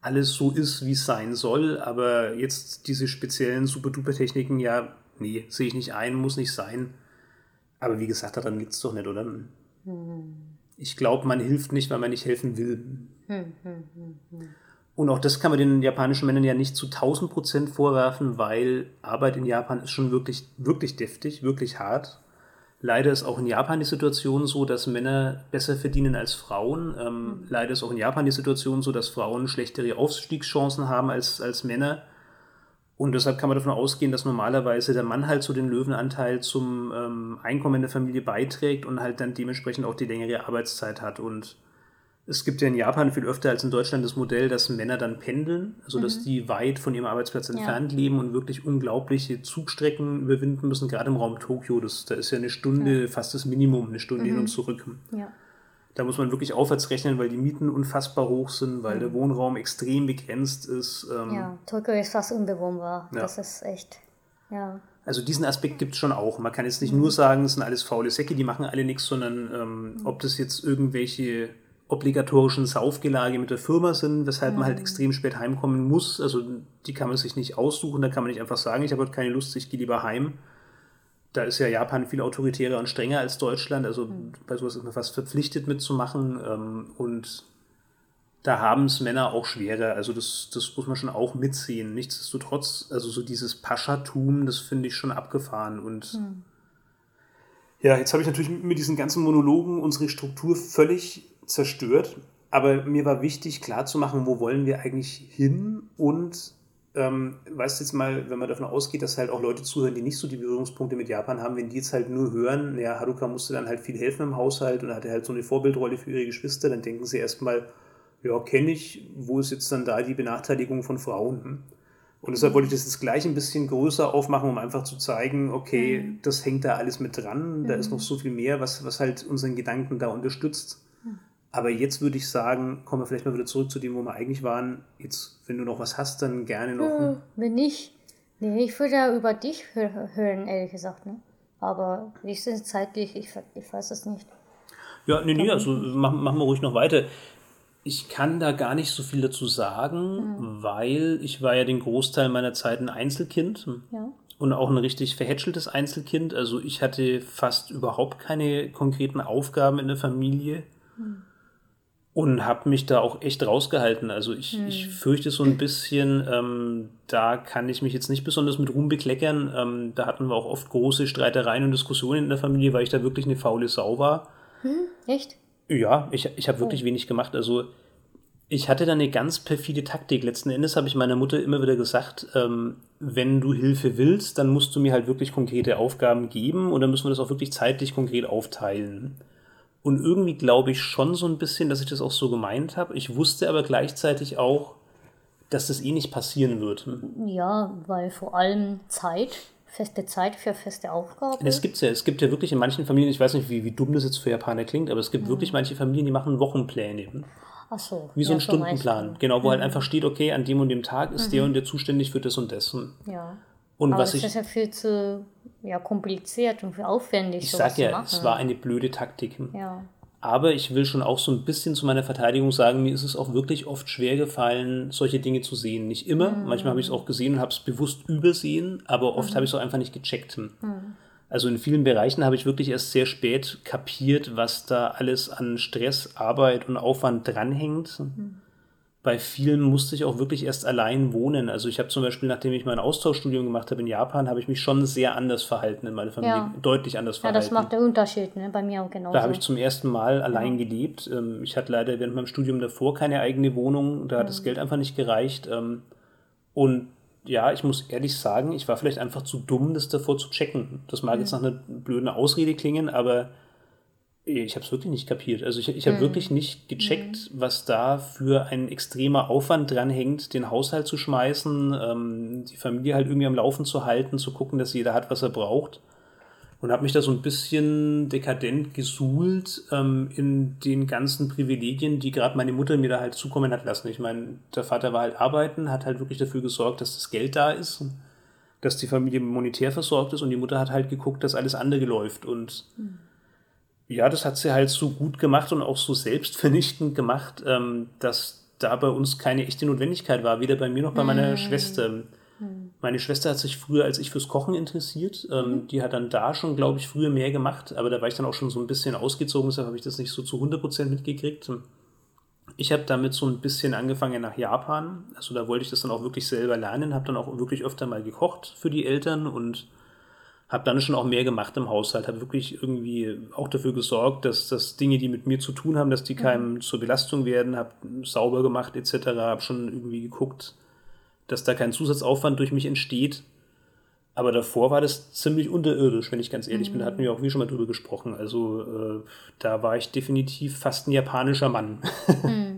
alles so ist, wie es sein soll, aber jetzt diese speziellen Super-Duper-Techniken, ja, nee, sehe ich nicht ein, muss nicht sein. Aber wie gesagt, daran liegt es doch nicht, oder? Hm. Ich glaube, man hilft nicht, weil man nicht helfen will. Hm, hm, hm, Und auch das kann man den japanischen Männern ja nicht zu 1000 Prozent vorwerfen, weil Arbeit in Japan ist schon wirklich, wirklich deftig, wirklich hart. Leider ist auch in Japan die Situation so, dass Männer besser verdienen als Frauen. Ähm, leider ist auch in Japan die Situation so, dass Frauen schlechtere Aufstiegschancen haben als, als Männer. Und deshalb kann man davon ausgehen, dass normalerweise der Mann halt so den Löwenanteil zum ähm, Einkommen der Familie beiträgt und halt dann dementsprechend auch die längere Arbeitszeit hat. Und es gibt ja in Japan viel öfter als in Deutschland das Modell, dass Männer dann pendeln, also mhm. dass die weit von ihrem Arbeitsplatz entfernt ja. leben und wirklich unglaubliche Zugstrecken überwinden müssen, gerade im Raum Tokio. Das, da ist ja eine Stunde ja. fast das Minimum, eine Stunde mhm. hin und zurück. Ja. Da muss man wirklich aufwärts rechnen, weil die Mieten unfassbar hoch sind, weil mhm. der Wohnraum extrem begrenzt ist. Ähm, ja, Tokio ist fast unbewohnbar. Das ist echt, ja. Also diesen Aspekt gibt es schon auch. Man kann jetzt nicht mhm. nur sagen, es sind alles faule Säcke, die machen alle nichts, sondern ähm, mhm. ob das jetzt irgendwelche obligatorischen Saufgelage mit der Firma sind, weshalb mhm. man halt mhm. extrem spät heimkommen muss. Also die kann man sich nicht aussuchen, da kann man nicht einfach sagen, ich habe heute keine Lust, ich gehe lieber heim. Da ist ja Japan viel autoritärer und strenger als Deutschland, also mhm. bei sowas ist man fast verpflichtet mitzumachen ähm, und da haben es Männer auch schwerer, also das, das muss man schon auch mitsehen. Nichtsdestotrotz, also so dieses Paschatum, das finde ich schon abgefahren und mhm. ja, jetzt habe ich natürlich mit diesen ganzen Monologen unsere Struktur völlig zerstört. Aber mir war wichtig, klarzumachen, wo wollen wir eigentlich hin und ähm, weißt jetzt mal, wenn man davon ausgeht, dass halt auch Leute zuhören, die nicht so die Berührungspunkte mit Japan haben, wenn die jetzt halt nur hören, ja, Haruka musste dann halt viel helfen im Haushalt und hatte halt so eine Vorbildrolle für ihre Geschwister, dann denken sie erstmal, ja, kenne ich, wo ist jetzt dann da die Benachteiligung von Frauen? Und deshalb wollte ich das jetzt gleich ein bisschen größer aufmachen, um einfach zu zeigen, okay, mhm. das hängt da alles mit dran, da ist noch so viel mehr, was, was halt unseren Gedanken da unterstützt. Aber jetzt würde ich sagen, kommen wir vielleicht mal wieder zurück zu dem, wo wir eigentlich waren. Jetzt, wenn du noch was hast, dann gerne noch. Ja, wenn nicht. Nee, ich würde ja über dich hören, ehrlich gesagt. Ne? Aber wie ist es zeitlich? Ich, ich weiß es nicht. Ja, nee, nee, also machen, machen wir ruhig noch weiter. Ich kann da gar nicht so viel dazu sagen, mhm. weil ich war ja den Großteil meiner Zeit ein Einzelkind. Ja. Und auch ein richtig verhätscheltes Einzelkind. Also ich hatte fast überhaupt keine konkreten Aufgaben in der Familie. Mhm und habe mich da auch echt rausgehalten. Also ich, hm. ich fürchte so ein bisschen, ähm, da kann ich mich jetzt nicht besonders mit Ruhm bekleckern. Ähm, da hatten wir auch oft große Streitereien und Diskussionen in der Familie, weil ich da wirklich eine faule Sau war. Hm, echt? Ja, ich, ich habe wirklich oh. wenig gemacht. Also ich hatte da eine ganz perfide Taktik. Letzten Endes habe ich meiner Mutter immer wieder gesagt, ähm, wenn du Hilfe willst, dann musst du mir halt wirklich konkrete Aufgaben geben und dann müssen wir das auch wirklich zeitlich konkret aufteilen. Und irgendwie glaube ich schon so ein bisschen, dass ich das auch so gemeint habe. Ich wusste aber gleichzeitig auch, dass das eh nicht passieren wird. Ja, weil vor allem Zeit, feste Zeit für feste Aufgaben. Es gibt ja, es gibt ja wirklich in manchen Familien, ich weiß nicht, wie, wie dumm das jetzt für Japaner klingt, aber es gibt mhm. wirklich manche Familien, die machen Wochenpläne. Ach so. Wie so ja, ein Stundenplan. Genau, wo halt mhm. halt einfach steht, okay, an dem und dem Tag ist mhm. der und der zuständig für das und das. Ja. Und aber was das ich, ist ja viel zu ja, kompliziert und aufwendig. Ich sag ja, es war eine blöde Taktik. Ja. Aber ich will schon auch so ein bisschen zu meiner Verteidigung sagen, mir ist es auch wirklich oft schwer gefallen, solche Dinge zu sehen. Nicht immer, mhm. manchmal habe ich es auch gesehen und habe es bewusst übersehen, aber oft mhm. habe ich es auch einfach nicht gecheckt. Mhm. Also in vielen Bereichen habe ich wirklich erst sehr spät kapiert, was da alles an Stress, Arbeit und Aufwand dranhängt. Mhm bei vielen musste ich auch wirklich erst allein wohnen. Also ich habe zum Beispiel, nachdem ich mein Austauschstudium gemacht habe in Japan, habe ich mich schon sehr anders verhalten in meiner Familie, ja. deutlich anders verhalten. Ja, das macht den Unterschied, ne? bei mir auch genauso. Da habe ich zum ersten Mal allein ja. gelebt. Ähm, ich hatte leider während meinem Studium davor keine eigene Wohnung, da hat mhm. das Geld einfach nicht gereicht. Ähm, und ja, ich muss ehrlich sagen, ich war vielleicht einfach zu dumm, das davor zu checken. Das mag mhm. jetzt nach einer blöden Ausrede klingen, aber ich habe es wirklich nicht kapiert. Also ich, ich habe mhm. wirklich nicht gecheckt, mhm. was da für ein extremer Aufwand dran hängt, den Haushalt zu schmeißen, ähm, die Familie halt irgendwie am Laufen zu halten, zu gucken, dass jeder hat, was er braucht. Und habe mich da so ein bisschen dekadent gesuhlt ähm, in den ganzen Privilegien, die gerade meine Mutter mir da halt zukommen hat lassen. Ich meine, der Vater war halt arbeiten, hat halt wirklich dafür gesorgt, dass das Geld da ist, dass die Familie monetär versorgt ist und die Mutter hat halt geguckt, dass alles andere läuft. Und mhm ja, das hat sie halt so gut gemacht und auch so selbstvernichtend gemacht, ähm, dass da bei uns keine echte Notwendigkeit war, weder bei mir noch bei meiner mhm. Schwester. Mhm. Meine Schwester hat sich früher als ich fürs Kochen interessiert. Ähm, mhm. Die hat dann da schon, glaube ich, früher mehr gemacht, aber da war ich dann auch schon so ein bisschen ausgezogen, deshalb habe ich das nicht so zu 100% mitgekriegt. Ich habe damit so ein bisschen angefangen nach Japan. Also da wollte ich das dann auch wirklich selber lernen, habe dann auch wirklich öfter mal gekocht für die Eltern und habe dann schon auch mehr gemacht im Haushalt, habe wirklich irgendwie auch dafür gesorgt, dass, dass Dinge, die mit mir zu tun haben, dass die mhm. keinem mhm. zur Belastung werden, habe sauber gemacht etc., habe schon irgendwie geguckt, dass da kein Zusatzaufwand durch mich entsteht. Aber davor war das ziemlich unterirdisch, wenn ich ganz ehrlich mhm. bin. Da hatten wir auch wie schon mal drüber gesprochen. Also äh, da war ich definitiv fast ein japanischer Mann. Mhm.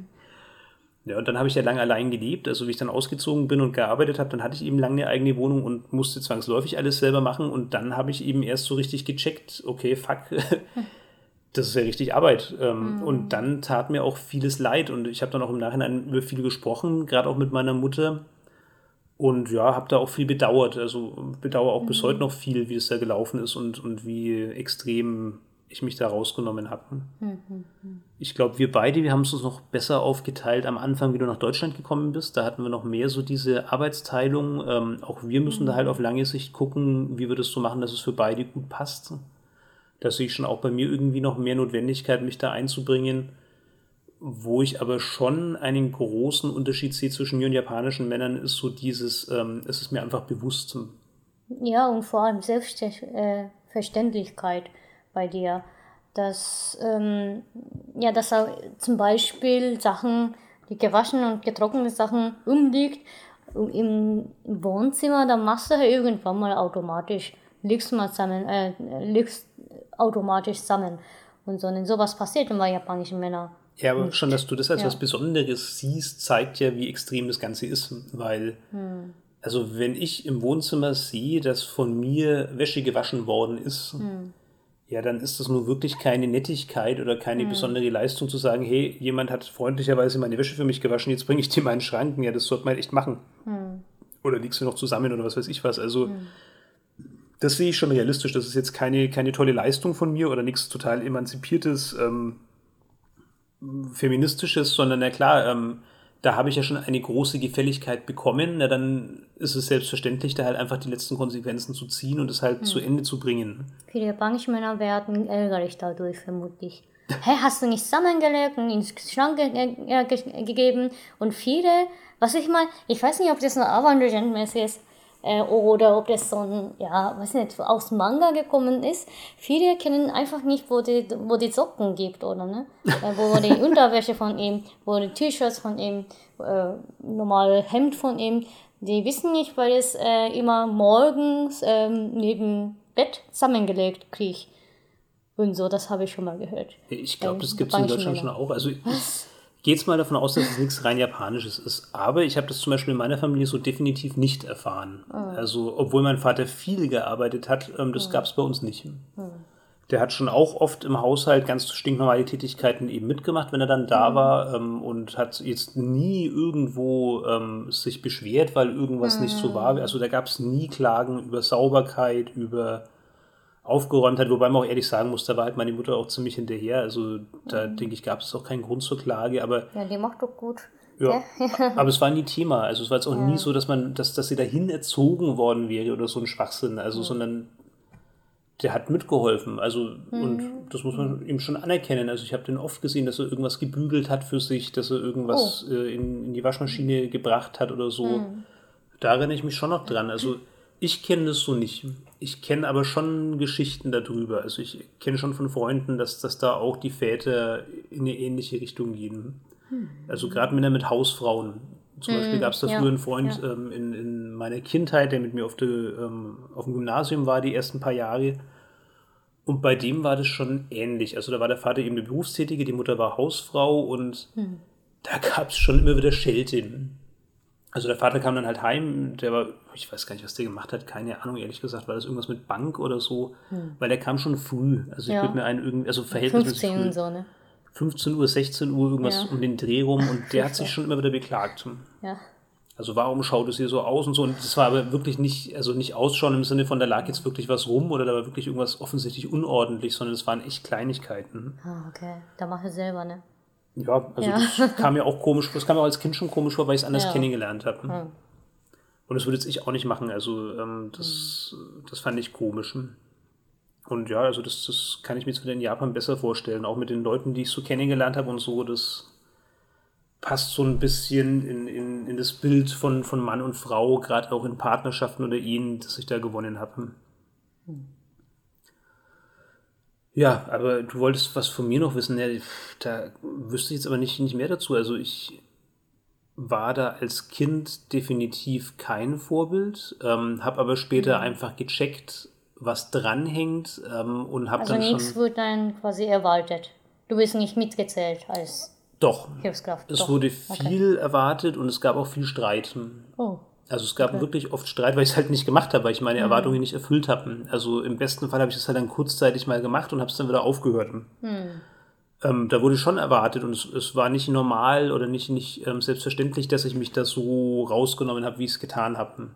Ja, und dann habe ich ja lange allein gelebt. Also wie ich dann ausgezogen bin und gearbeitet habe, dann hatte ich eben lange eine eigene Wohnung und musste zwangsläufig alles selber machen. Und dann habe ich eben erst so richtig gecheckt, okay, fuck, das ist ja richtig Arbeit. Ähm, mhm. Und dann tat mir auch vieles leid. Und ich habe dann auch im Nachhinein über viel gesprochen, gerade auch mit meiner Mutter. Und ja, habe da auch viel bedauert. Also bedauere auch mhm. bis heute noch viel, wie es da gelaufen ist und, und wie extrem ich mich da rausgenommen habe. Mhm. Ich glaube, wir beide, wir haben es uns noch besser aufgeteilt am Anfang, wie du nach Deutschland gekommen bist. Da hatten wir noch mehr so diese Arbeitsteilung. Ähm, auch wir müssen mhm. da halt auf lange Sicht gucken, wie wir das so machen, dass es für beide gut passt. Da sehe ich schon auch bei mir irgendwie noch mehr Notwendigkeit, mich da einzubringen. Wo ich aber schon einen großen Unterschied sehe zwischen mir und japanischen Männern, ist so dieses, ähm, es ist mir einfach bewusst. Ja, und vor allem Selbstverständlichkeit. Äh, bei dir. Dass, ähm, ja, dass auch zum Beispiel Sachen, die gewaschen und getrocknete Sachen umliegt im Wohnzimmer, dann machst du ja irgendwann mal automatisch, legst mal zusammen, äh, legst automatisch zusammen. Und so, und sowas passiert immer japanischen Männern. Ja, aber schon, dass du das als ja. was Besonderes siehst, zeigt ja, wie extrem das Ganze ist. Weil, hm. also wenn ich im Wohnzimmer sehe, dass von mir Wäsche gewaschen worden ist, hm ja, dann ist das nur wirklich keine Nettigkeit oder keine mhm. besondere Leistung zu sagen, hey, jemand hat freundlicherweise meine Wäsche für mich gewaschen, jetzt bringe ich dir meinen Schranken. Ja, das sollte man echt machen. Mhm. Oder liegst du noch zusammen oder was weiß ich was. Also, mhm. das sehe ich schon realistisch. Das ist jetzt keine, keine tolle Leistung von mir oder nichts total emanzipiertes, ähm, feministisches, sondern na klar, ähm, da habe ich ja schon eine große Gefälligkeit bekommen, na, dann ist es selbstverständlich, da halt einfach die letzten Konsequenzen zu ziehen und es halt hm. zu Ende zu bringen. Viele Bankmänner werden ärgerlich dadurch, vermutlich. Hä, hast du nicht zusammengelegt und ins Schrank ge ge ge gegeben? Und viele, was ich mal, ich weiß nicht, ob das eine Avantagent-mäßig ist, äh, oder ob das so ein, ja, weiß nicht, aus Manga gekommen ist. Viele kennen einfach nicht, wo die, wo die Socken gibt, oder ne? Äh, wo die Unterwäsche von ihm, wo die T-Shirts von ihm, äh, normale Hemd von ihm. Die wissen nicht, weil es äh, immer morgens ähm, neben Bett zusammengelegt kriege. Und so, das habe ich schon mal gehört. Ich glaube, das gibt es in Deutschland schon auch. Also Was? Gehe jetzt mal davon aus, dass es nichts rein Japanisches ist. Aber ich habe das zum Beispiel in meiner Familie so definitiv nicht erfahren. Mhm. Also, obwohl mein Vater viel gearbeitet hat, ähm, das mhm. gab es bei uns nicht. Mhm. Der hat schon auch oft im Haushalt ganz stinknormale Tätigkeiten eben mitgemacht, wenn er dann da mhm. war ähm, und hat jetzt nie irgendwo ähm, sich beschwert, weil irgendwas nicht so war. Mhm. Also da gab es nie Klagen über Sauberkeit, über aufgeräumt hat, wobei man auch ehrlich sagen muss, da war halt meine Mutter auch ziemlich hinterher. Also da mhm. denke ich, gab es auch keinen Grund zur Klage, aber. Ja, die macht doch gut. Ja, aber es war nie Thema. Also es war jetzt auch ja. nie so, dass man, dass, dass sie dahin erzogen worden wäre oder so ein Schwachsinn. Also, mhm. sondern der hat mitgeholfen. Also, mhm. und das muss man ihm schon anerkennen. Also ich habe den oft gesehen, dass er irgendwas gebügelt hat für sich, dass er irgendwas oh. äh, in, in die Waschmaschine gebracht hat oder so. Mhm. Da erinnere ich mich schon noch dran. Also ich kenne das so nicht. Ich kenne aber schon Geschichten darüber. Also ich kenne schon von Freunden, dass, dass da auch die Väter in eine ähnliche Richtung gehen. Hm. Also gerade Männer mit Hausfrauen. Zum hm, Beispiel gab es da ja, früher einen Freund ja. ähm, in, in meiner Kindheit, der mit mir auf, de, ähm, auf dem Gymnasium war, die ersten paar Jahre. Und bei dem war das schon ähnlich. Also da war der Vater eben eine Berufstätige, die Mutter war Hausfrau und hm. da gab es schon immer wieder Schelten. Also der Vater kam dann halt heim, der war, ich weiß gar nicht, was der gemacht hat, keine Ahnung, ehrlich gesagt, war das irgendwas mit Bank oder so, hm. weil der kam schon früh. Also ich ja. würde mir einen irgendwie, also verhältnismäßig 15 früh. so, ne? 15 Uhr, 16 Uhr, irgendwas ja. um den Dreh rum und der hat sich schon immer wieder beklagt. Ja. Also warum schaut es hier so aus und so? Und das war aber wirklich nicht, also nicht ausschauen im Sinne von, da lag jetzt wirklich was rum oder da war wirklich irgendwas offensichtlich unordentlich, sondern es waren echt Kleinigkeiten. Ah, okay. Da mache ich selber, ne? Ja, also ja. das kam mir auch komisch, das kam mir auch als Kind schon komisch vor, weil ich es anders ja. kennengelernt habe. Hm. Und das würde jetzt ich auch nicht machen. Also ähm, das, hm. das fand ich komisch. Und ja, also das, das kann ich mir jetzt wieder in Japan besser vorstellen. Auch mit den Leuten, die ich so kennengelernt habe und so, das passt so ein bisschen in, in, in das Bild von, von Mann und Frau, gerade auch in Partnerschaften oder Ehen, das ich da gewonnen habe. Ja, aber du wolltest was von mir noch wissen. Ja, da wüsste ich jetzt aber nicht, nicht mehr dazu. Also ich war da als Kind definitiv kein Vorbild, ähm, habe aber später mhm. einfach gecheckt, was dranhängt ähm, und habe also dann schon... Also nichts wird dann quasi erwartet. Du bist nicht mitgezählt als doch. Hilfskraft. Es Doch. wurde viel okay. erwartet und es gab auch viel Streit. Oh. Also es gab okay. wirklich oft Streit, weil ich es halt nicht gemacht habe, weil ich meine mhm. Erwartungen nicht erfüllt habe. Also im besten Fall habe ich es halt dann kurzzeitig mal gemacht und habe es dann wieder aufgehört. Mhm. Ähm, da wurde schon erwartet und es, es war nicht normal oder nicht, nicht ähm, selbstverständlich, dass ich mich da so rausgenommen habe, wie ich es getan habe.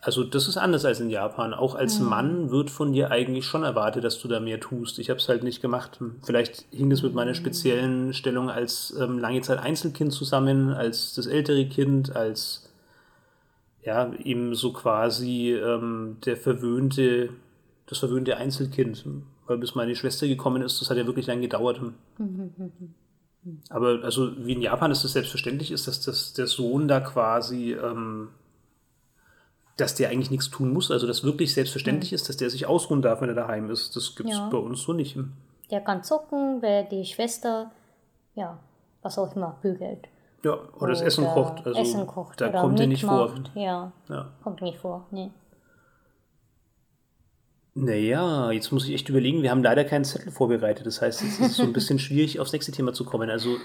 Also das ist anders als in Japan. Auch als mhm. Mann wird von dir eigentlich schon erwartet, dass du da mehr tust. Ich habe es halt nicht gemacht. Vielleicht hing das mit meiner speziellen Stellung als ähm, lange Zeit Einzelkind zusammen, als das ältere Kind, als ja eben so quasi ähm, der verwöhnte, das verwöhnte Einzelkind. Weil bis meine Schwester gekommen ist, das hat ja wirklich lange gedauert. Aber also wie in Japan ist es selbstverständlich ist, dass das, der Sohn da quasi ähm, dass der eigentlich nichts tun muss, also dass wirklich selbstverständlich mhm. ist, dass der sich ausruhen darf, wenn er daheim ist. Das gibt es ja. bei uns so nicht. Der kann zucken, wer die Schwester, ja, was auch immer, bügelt. Ja, oder, oder das Essen kocht. Also Essen kocht. Da kommt er nicht vor. Ja, ja, kommt nicht vor, nee. Naja, jetzt muss ich echt überlegen, wir haben leider keinen Zettel vorbereitet. Das heißt, es ist so ein bisschen schwierig, aufs nächste Thema zu kommen. Also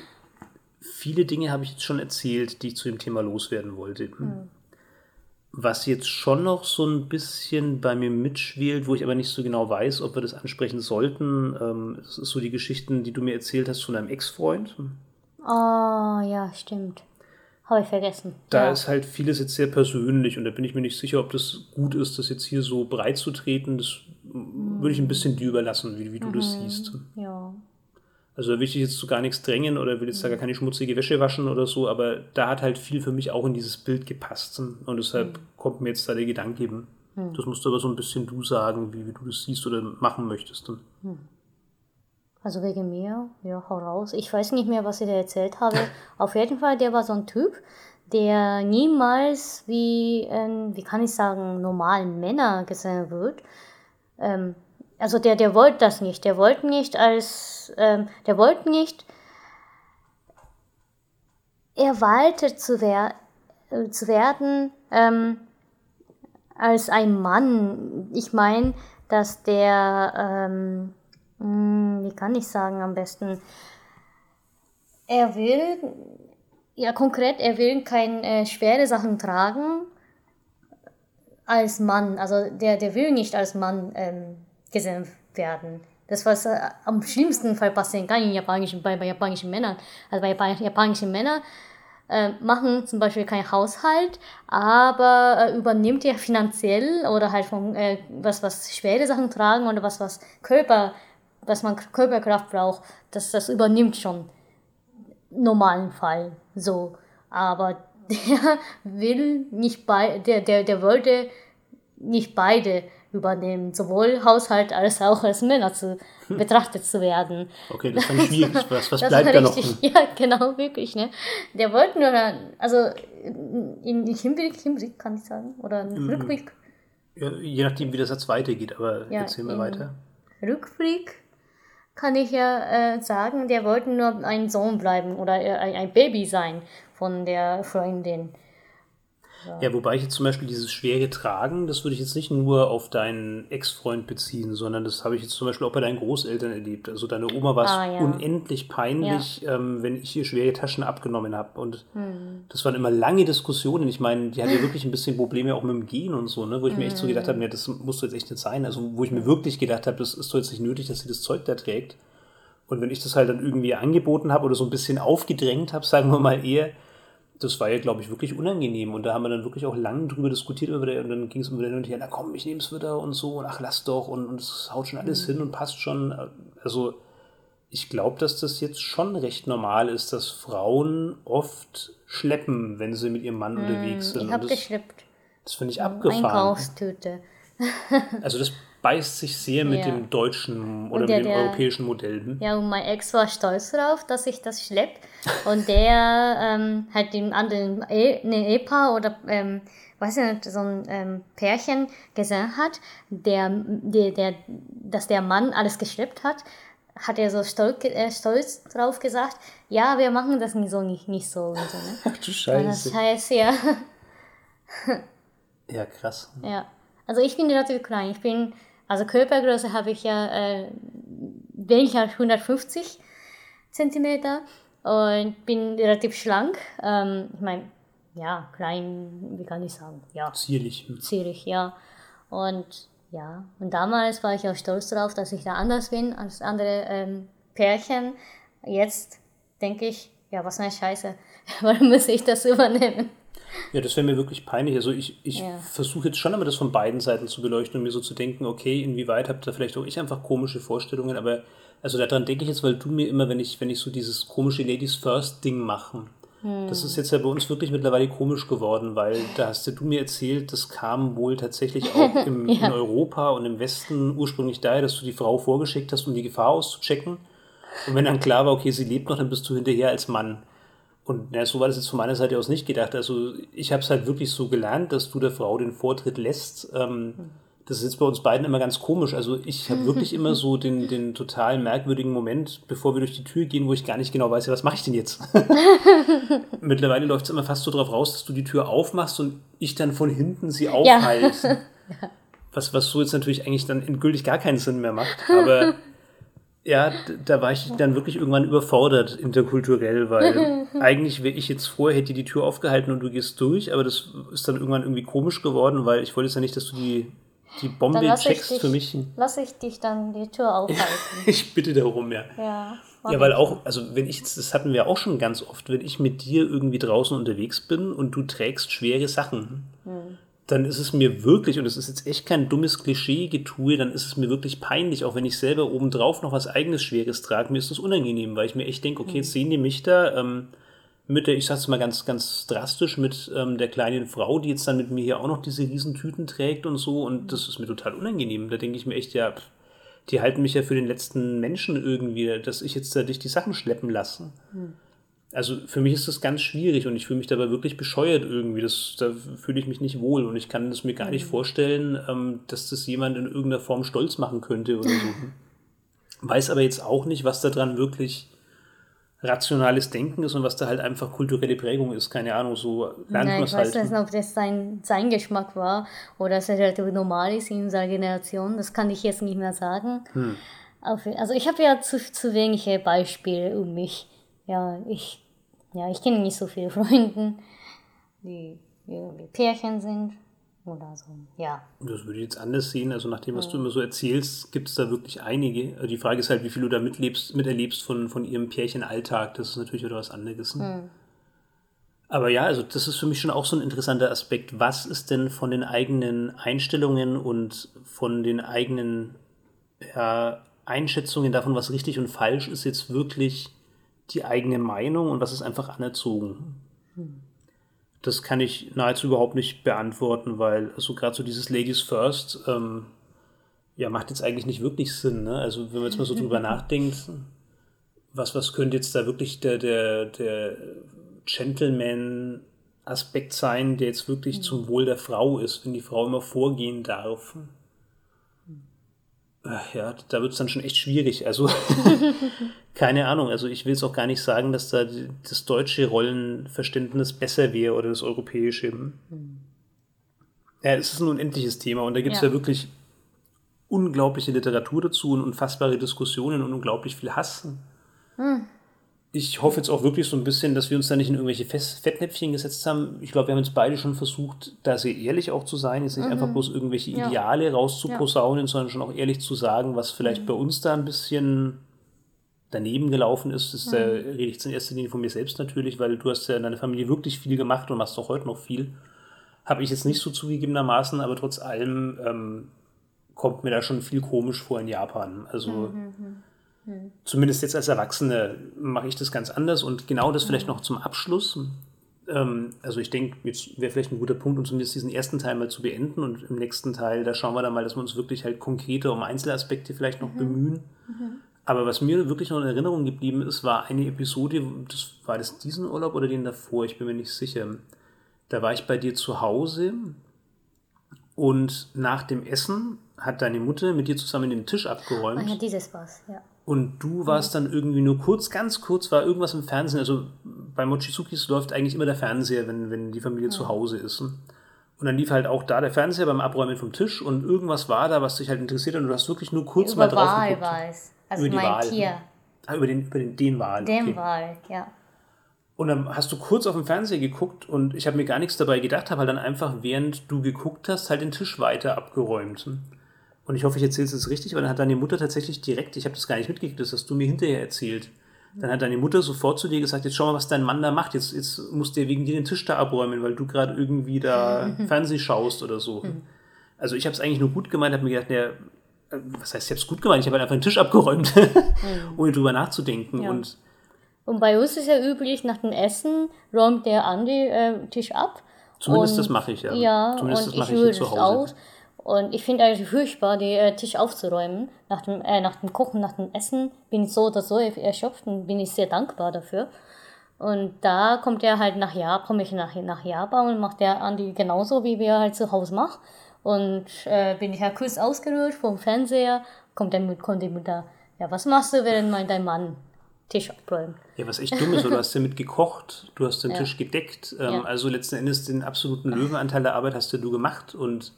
viele Dinge habe ich jetzt schon erzählt, die ich zu dem Thema loswerden wollte. Hm. Was jetzt schon noch so ein bisschen bei mir mitschwelt, wo ich aber nicht so genau weiß, ob wir das ansprechen sollten, ähm, ist so die Geschichten, die du mir erzählt hast von deinem Ex-Freund. Oh, ja, stimmt. Habe ich vergessen. Da ja. ist halt vieles jetzt sehr persönlich und da bin ich mir nicht sicher, ob das gut ist, das jetzt hier so breit zu treten. Das mhm. würde ich ein bisschen dir überlassen, wie, wie du mhm. das siehst. Ja. Also da will ich jetzt zu gar nichts drängen oder will jetzt da gar keine schmutzige Wäsche waschen oder so, aber da hat halt viel für mich auch in dieses Bild gepasst. Und deshalb mhm. kommt mir jetzt da der Gedanke eben. Mhm. Das musst du aber so ein bisschen du sagen, wie, wie du das siehst oder machen möchtest. Mhm. Also wegen mir, ja, hau raus. Ich weiß nicht mehr, was ich dir erzählt habe. Auf jeden Fall, der war so ein Typ, der niemals wie, ähm, wie kann ich sagen, normalen Männer gesehen wird. Ähm, also der, der wollte das nicht. Der wollte nicht als, ähm, der wollte nicht erwartet zu, wer äh, zu werden ähm, als ein Mann. Ich meine, dass der, ähm, hm, wie kann ich sagen am besten, er will, ja konkret, er will keine äh, schwere Sachen tragen als Mann. Also der, der will nicht als Mann ähm, gesehen werden. Das, was äh, am schlimmsten Fall passieren kann in japanischen, bei, bei japanischen Männern. Also bei japanischen Männern äh, machen zum Beispiel keinen Haushalt, aber äh, übernimmt ja finanziell oder halt von äh, was, was schwere Sachen tragen oder was, was Körper, was man Körperkraft braucht, das, das übernimmt schon normalen Fall so. Aber der will nicht bei, der, der, der wollte nicht beide übernehmen, sowohl Haushalt als auch als Männer zu, hm. betrachtet zu werden. Okay, das ist dann schwierig. Was, was bleibt da noch? Ja, genau, wirklich. Ne? Der wollte nur, also in Hinblick, Hinblick kann ich sagen, oder im Rückblick. Ja, je nachdem, wie der Satz weitergeht, aber ja, erzähl mal weiter. Rückblick kann ich ja äh, sagen, der wollte nur ein Sohn bleiben oder äh, ein, ein Baby sein von der Freundin. Ja. Ja, wobei ich jetzt zum Beispiel dieses schwere Tragen, das würde ich jetzt nicht nur auf deinen Ex-Freund beziehen, sondern das habe ich jetzt zum Beispiel auch bei deinen Großeltern erlebt. Also deine Oma war es Ah, ja. unendlich peinlich, ähm, wenn ich ihr schwere Taschen abgenommen habe. Und Hm. das waren immer lange Diskussionen. Ich meine, die hat ja wirklich ein bisschen Probleme auch mit dem Gehen und so, ne? wo ich mir echt so gedacht Hm. habe, nee, das muss doch jetzt echt nicht sein. Also wo ich mir wirklich gedacht habe, das ist doch jetzt nicht nötig, dass sie das Zeug da trägt. Und wenn ich das halt dann irgendwie angeboten habe oder so ein bisschen aufgedrängt habe, sagen wir mal eher, das war ja, glaube ich, wirklich unangenehm. Und da haben wir dann wirklich auch lange drüber diskutiert. Über der, und dann ging es immer wieder hin und her, na komm, ich nehme es wieder und so. Und ach, lass doch. Und, und es haut schon alles hin und passt schon. Also ich glaube, dass das jetzt schon recht normal ist, dass Frauen oft schleppen, wenn sie mit ihrem Mann unterwegs sind. Ich habe geschleppt. das finde ich abgefahren. Einkaufstüte. Also das beißt sich sehr mit Ja. dem deutschen oder der- mit dem der- europäischen Modell. hm? Ja, und mein Ex war stolz darauf, dass ich das schlepp. Und der ähm, hat den anderen e ne, Ehepaar oder, ähm, weiß ich nicht, so ein ähm, Pärchen gesehen hat, der, der, der, dass der Mann alles geschleppt hat, hat er so stolz, äh, stolz drauf gesagt, ja, wir machen das nicht so, nicht, nicht so. Und so ne? Ach du Das Scheiße. heißt, ja, Ja, krass. ja. Also ich bin relativ klein. Ich bin, also Körpergröße habe ich ja äh, weniger als 150 Zentimeter und bin relativ schlank. Ähm, ich meine, ja, klein, wie kann ich sagen? Ja, Zierlich. zierlich, ja. Und ja, und damals war ich auch stolz darauf, dass ich da anders bin als andere ähm, Pärchen. Jetzt denke ich, ja, was eine Scheiße. Warum muss ich das übernehmen? Ja, das wäre mir wirklich peinlich. Also ich, ich Ja. versuche jetzt schon immer das von beiden Seiten zu beleuchten und mir so zu denken, okay, inwieweit habt ihr vielleicht auch ich einfach komische Vorstellungen, aber also daran denke ich jetzt, weil du mir immer, wenn ich, wenn ich so dieses komische Ladies First Ding mache, das ist jetzt ja bei uns wirklich mittlerweile komisch geworden, weil da hast ja du mir erzählt, das kam wohl tatsächlich auch im, in Europa und im Westen ursprünglich daher, dass du die Frau vorgeschickt hast, um die Gefahr auszuchecken. Und wenn dann klar war, okay, sie lebt noch, dann bist du hinterher als Mann. Und ja, so war das jetzt von meiner Seite aus nicht gedacht. Also ich habe es halt wirklich so gelernt, dass du der Frau den Vortritt lässt. Ähm, das ist jetzt bei uns beiden immer ganz komisch. Also ich habe wirklich immer so den, den total merkwürdigen Moment, bevor wir durch die Tür gehen, wo ich gar nicht genau weiß, ja, was mache ich denn jetzt? Mittlerweile läuft es immer fast so drauf raus, dass du die Tür aufmachst und ich dann von hinten sie aufhalte. Was, was so jetzt natürlich eigentlich dann endgültig gar keinen Sinn mehr macht. Aber ja, da war ich dann wirklich irgendwann überfordert interkulturell, weil eigentlich wäre ich jetzt vorher, hätte die Tür aufgehalten und du gehst durch, aber das ist dann irgendwann irgendwie komisch geworden, weil ich wollte jetzt ja nicht, dass du die, die Bombe checkst dich, für mich. lass ich dich dann die Tür aufhalten. Ich bitte darum, ja. ja. Ja, weil auch, also wenn ich jetzt, das hatten wir auch schon ganz oft, wenn ich mit dir irgendwie draußen unterwegs bin und du trägst schwere Sachen, dann ist es mir wirklich, und es ist jetzt echt kein dummes Klischee-Getue, dann ist es mir wirklich peinlich, auch wenn ich selber obendrauf noch was eigenes Schweres trage, mir ist das unangenehm, weil ich mir echt denke, okay, jetzt sehen die mich da, ähm, mit der, ich sag's mal ganz, ganz drastisch, mit ähm, der kleinen Frau, die jetzt dann mit mir hier auch noch diese Riesentüten trägt und so, und das ist mir total unangenehm. Da denke ich mir echt, ja, pff, die halten mich ja für den letzten Menschen irgendwie, dass ich jetzt da dich die Sachen schleppen lasse. Also für mich ist das ganz schwierig und ich fühle mich dabei wirklich bescheuert irgendwie. Das, da fühle ich mich nicht wohl und ich kann das mir gar nicht vorstellen, ähm, dass das jemand in irgendeiner Form stolz machen könnte oder so. Weiß aber jetzt auch nicht, was daran wirklich rationales Denken ist und was da halt einfach kulturelle Prägung ist. Keine Ahnung, so lernt man Nein, es ich weiß halt. nicht, ob das sein, sein Geschmack war oder es relativ normal ist in unserer Generation. Das kann ich jetzt nicht mehr sagen. Hm. Also ich habe ja zu, zu wenige Beispiele um mich. Ja, ich, ja, ich kenne nicht so viele Freunde, die irgendwie Pärchen sind oder so. Ja, Das würde ich jetzt anders sehen. Also nach dem, was du immer so erzählst, gibt es da wirklich einige. Also Die Frage ist halt, wie viel du da mitlebst, miterlebst von, von ihrem Pärchenalltag. Das ist natürlich wieder was anderes. Ne? Aber ja, also das ist für mich schon auch so ein interessanter Aspekt. Was ist denn von den eigenen Einstellungen und von den eigenen ja, Einschätzungen davon, was richtig und falsch ist, jetzt wirklich die eigene Meinung und was ist einfach anerzogen? Das kann ich nahezu überhaupt nicht beantworten, weil also gerade so dieses Ladies First ähm, ja macht jetzt eigentlich nicht wirklich Sinn. Ne? Also wenn man jetzt mal so drüber nachdenkt, was, was könnte jetzt da wirklich der, der, der Gentleman-Aspekt sein, der jetzt wirklich zum Wohl der Frau ist, wenn die Frau immer vorgehen darf? Ja, da wird es dann schon echt schwierig. Also, keine Ahnung. Also, ich will es auch gar nicht sagen, dass da das deutsche Rollenverständnis besser wäre oder das europäische. Mhm. Ja, es ist ein unendliches Thema und da gibt es ja. ja. wirklich unglaubliche Literatur dazu und unfassbare Diskussionen und unglaublich viel Hass. Mhm ich hoffe jetzt auch wirklich so ein bisschen, dass wir uns da nicht in irgendwelche Fettnäpfchen gesetzt haben. Ich glaube, wir haben jetzt beide schon versucht, da sehr ehrlich auch zu sein, jetzt nicht mhm. einfach bloß irgendwelche Ideale ja. rauszuposaunen, ja. sondern schon auch ehrlich zu sagen, was vielleicht mhm. bei uns da ein bisschen daneben gelaufen ist. Das, mhm. Da rede ich jetzt in erster Linie von mir selbst natürlich, weil du hast ja in deiner Familie wirklich viel gemacht und machst auch heute noch viel. Habe ich jetzt nicht so zugegebenermaßen, aber trotz allem ähm, kommt mir da schon viel komisch vor in Japan. Also mhm. Mhm. Zumindest jetzt als Erwachsene mache ich das ganz anders und genau das vielleicht noch zum Abschluss. Ähm, also ich denke, jetzt wäre vielleicht ein guter Punkt, um zumindest diesen ersten Teil mal zu beenden und im nächsten Teil, da schauen wir dann mal, dass wir uns wirklich halt konkreter um Einzelaspekte vielleicht noch mhm. bemühen. Mhm. Aber was mir wirklich noch in Erinnerung geblieben ist, war eine Episode, das war das diesen Urlaub oder den davor, ich bin mir nicht sicher. Da war ich bei dir zu Hause und nach dem Essen hat deine Mutter mit dir zusammen den Tisch abgeräumt. Ah ja, dieses war's, ja. Und du warst dann irgendwie nur kurz, ganz kurz, war irgendwas im Fernsehen. Also bei Mochizukis läuft eigentlich immer der Fernseher, wenn, wenn die Familie ja. zu Hause ist. Und dann lief halt auch da der Fernseher beim Abräumen vom Tisch und irgendwas war da, was dich halt interessiert hat und du hast wirklich nur kurz über mal drauf Wahl geguckt. War es. Also über die mein Wahl. Tier. Ah, über den, über den, den Wahl. Den okay. Wahl, ja. Und dann hast du kurz auf dem Fernseher geguckt und ich habe mir gar nichts dabei gedacht, habe halt dann einfach, während du geguckt hast, halt den Tisch weiter abgeräumt und ich hoffe, ich erzähle es jetzt richtig, weil dann hat deine Mutter tatsächlich direkt, ich habe das gar nicht mitgekriegt, das hast du mir hinterher erzählt. Dann hat deine Mutter sofort zu dir gesagt, jetzt schau mal, was dein Mann da macht, jetzt, jetzt musst du wegen dir den Tisch da abräumen, weil du gerade irgendwie da Fernseh schaust oder so. Mhm. Also ich habe es eigentlich nur gut gemeint, habe mir gedacht, naja, äh, was heißt, ich habe es gut gemeint, ich habe halt einfach den Tisch abgeräumt, mhm. ohne drüber nachzudenken. Ja. Und, und bei uns ist ja üblich, nach dem Essen räumt der Andi äh, Tisch ab. Zumindest und, das mache ich, ja. Ja, Zumindest und das mache ich, ich zu Hause. Aus. Und ich finde eigentlich furchtbar, den äh, Tisch aufzuräumen. Nach dem, äh, nach dem Kochen, nach dem Essen bin ich so oder so erschöpft und bin ich sehr dankbar dafür. Und da kommt er halt nach Japan, komme ich nach, nach Japan und macht der Andi genauso, wie wir halt zu Hause machen. Und äh, bin ich ja kurz ausgerührt vom Fernseher, kommt dann kommt die Mutter, ja, was machst du, während mein, dein Mann Tisch abräumt? Ja, was echt dumm ist, du hast ja mit gekocht, du hast den ja. Tisch gedeckt, ähm, ja. also letzten Endes den absoluten Löwenanteil der Arbeit hast ja du gemacht und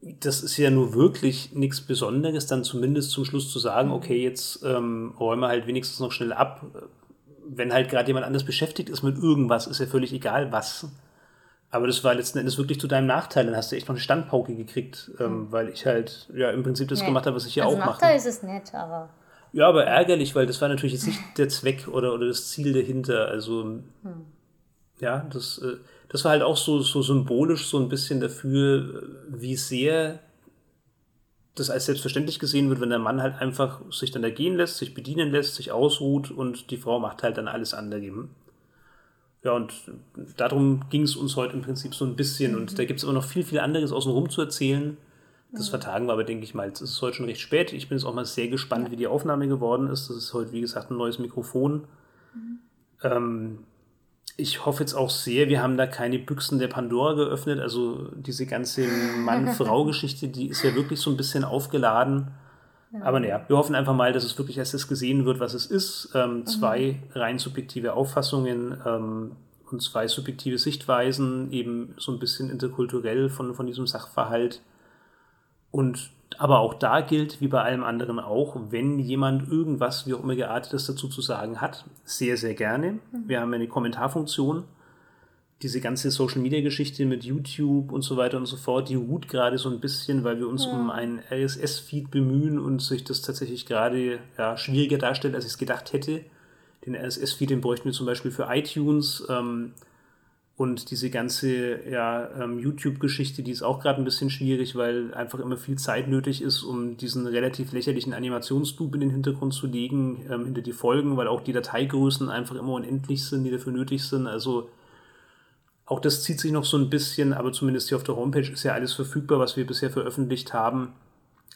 das ist ja nur wirklich nichts Besonderes, dann zumindest zum Schluss zu sagen, okay, jetzt ähm, räume halt wenigstens noch schnell ab. Wenn halt gerade jemand anders beschäftigt ist mit irgendwas, ist ja völlig egal was. Aber das war letzten Endes wirklich zu deinem Nachteil. Dann hast du echt noch eine Standpauke gekriegt, ähm, hm. weil ich halt ja im Prinzip das nee. gemacht habe, was ich ja also auch mache. Nachteil ist es nicht, aber. Ja, aber ärgerlich, weil das war natürlich jetzt nicht der Zweck oder, oder das Ziel dahinter. Also, hm. ja, das. Äh, das war halt auch so, so symbolisch so ein bisschen dafür, wie sehr das als selbstverständlich gesehen wird, wenn der Mann halt einfach sich dann da gehen lässt, sich bedienen lässt, sich ausruht und die Frau macht halt dann alles andere. Ja, und darum ging es uns heute im Prinzip so ein bisschen. Und mhm. da gibt es aber noch viel, viel anderes außenrum zu erzählen. Das mhm. vertagen wir aber, denke ich mal. Es ist heute schon recht spät. Ich bin jetzt auch mal sehr gespannt, ja. wie die Aufnahme geworden ist. Das ist heute, wie gesagt, ein neues Mikrofon. Mhm. Ähm, ich hoffe jetzt auch sehr, wir haben da keine Büchsen der Pandora geöffnet. Also diese ganze Mann-Frau-Geschichte, die ist ja wirklich so ein bisschen aufgeladen. Ja. Aber naja, wir hoffen einfach mal, dass es wirklich erst das gesehen wird, was es ist. Ähm, mhm. Zwei rein subjektive Auffassungen ähm, und zwei subjektive Sichtweisen, eben so ein bisschen interkulturell von, von diesem Sachverhalt. Und aber auch da gilt, wie bei allem anderen auch, wenn jemand irgendwas, wie auch immer geartetes dazu zu sagen hat, sehr, sehr gerne. Mhm. Wir haben eine Kommentarfunktion. Diese ganze Social-Media-Geschichte mit YouTube und so weiter und so fort, die ruht gerade so ein bisschen, weil wir uns ja. um einen RSS-Feed bemühen und sich das tatsächlich gerade ja, schwieriger darstellt, als ich es gedacht hätte. Den RSS-Feed, den bräuchten wir zum Beispiel für iTunes. Ähm, und diese ganze ja, ähm, YouTube-Geschichte, die ist auch gerade ein bisschen schwierig, weil einfach immer viel Zeit nötig ist, um diesen relativ lächerlichen Animationsloop in den Hintergrund zu legen, ähm, hinter die Folgen, weil auch die Dateigrößen einfach immer unendlich sind, die dafür nötig sind. Also auch das zieht sich noch so ein bisschen, aber zumindest hier auf der Homepage ist ja alles verfügbar, was wir bisher veröffentlicht haben.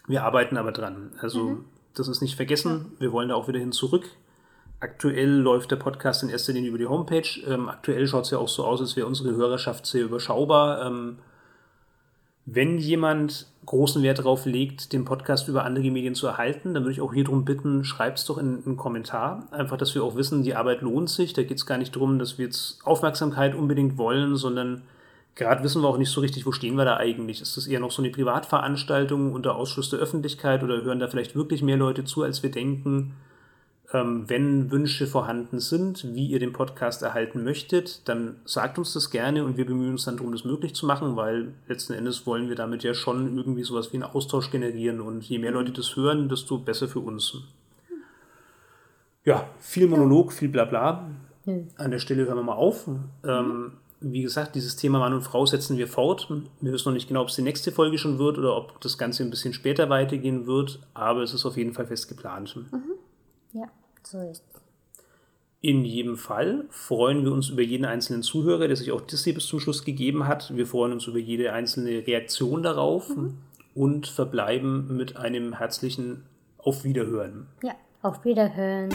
Wir arbeiten aber dran. Also mhm. das ist nicht vergessen. Wir wollen da auch wieder hin zurück. Aktuell läuft der Podcast in erster Linie über die Homepage. Ähm, aktuell schaut es ja auch so aus, als wäre unsere Hörerschaft sehr überschaubar. Ähm, Wenn jemand großen Wert darauf legt, den Podcast über andere Medien zu erhalten, dann würde ich auch hier darum bitten, schreibt es doch in einen Kommentar. Einfach, dass wir auch wissen, die Arbeit lohnt sich. Da geht es gar nicht darum, dass wir jetzt Aufmerksamkeit unbedingt wollen, sondern gerade wissen wir auch nicht so richtig, wo stehen wir da eigentlich. Ist das eher noch so eine Privatveranstaltung unter Ausschluss der Öffentlichkeit oder hören da vielleicht wirklich mehr Leute zu, als wir denken? Ähm, wenn Wünsche vorhanden sind, wie ihr den Podcast erhalten möchtet, dann sagt uns das gerne und wir bemühen uns dann darum, das möglich zu machen, weil letzten Endes wollen wir damit ja schon irgendwie sowas wie einen Austausch generieren und je mehr Leute das hören, desto besser für uns. Ja, viel Monolog, viel Blabla. An der Stelle hören wir mal auf. Ähm, wie gesagt, dieses Thema Mann und Frau setzen wir fort. Wir wissen noch nicht genau, ob es die nächste Folge schon wird oder ob das Ganze ein bisschen später weitergehen wird, aber es ist auf jeden Fall fest geplant. Mhm. Ja. So ist In jedem Fall freuen wir uns über jeden einzelnen Zuhörer, der sich auch bis zum Schluss gegeben hat. Wir freuen uns über jede einzelne Reaktion darauf mhm. und verbleiben mit einem herzlichen Auf Wiederhören. Ja, auf Wiederhören.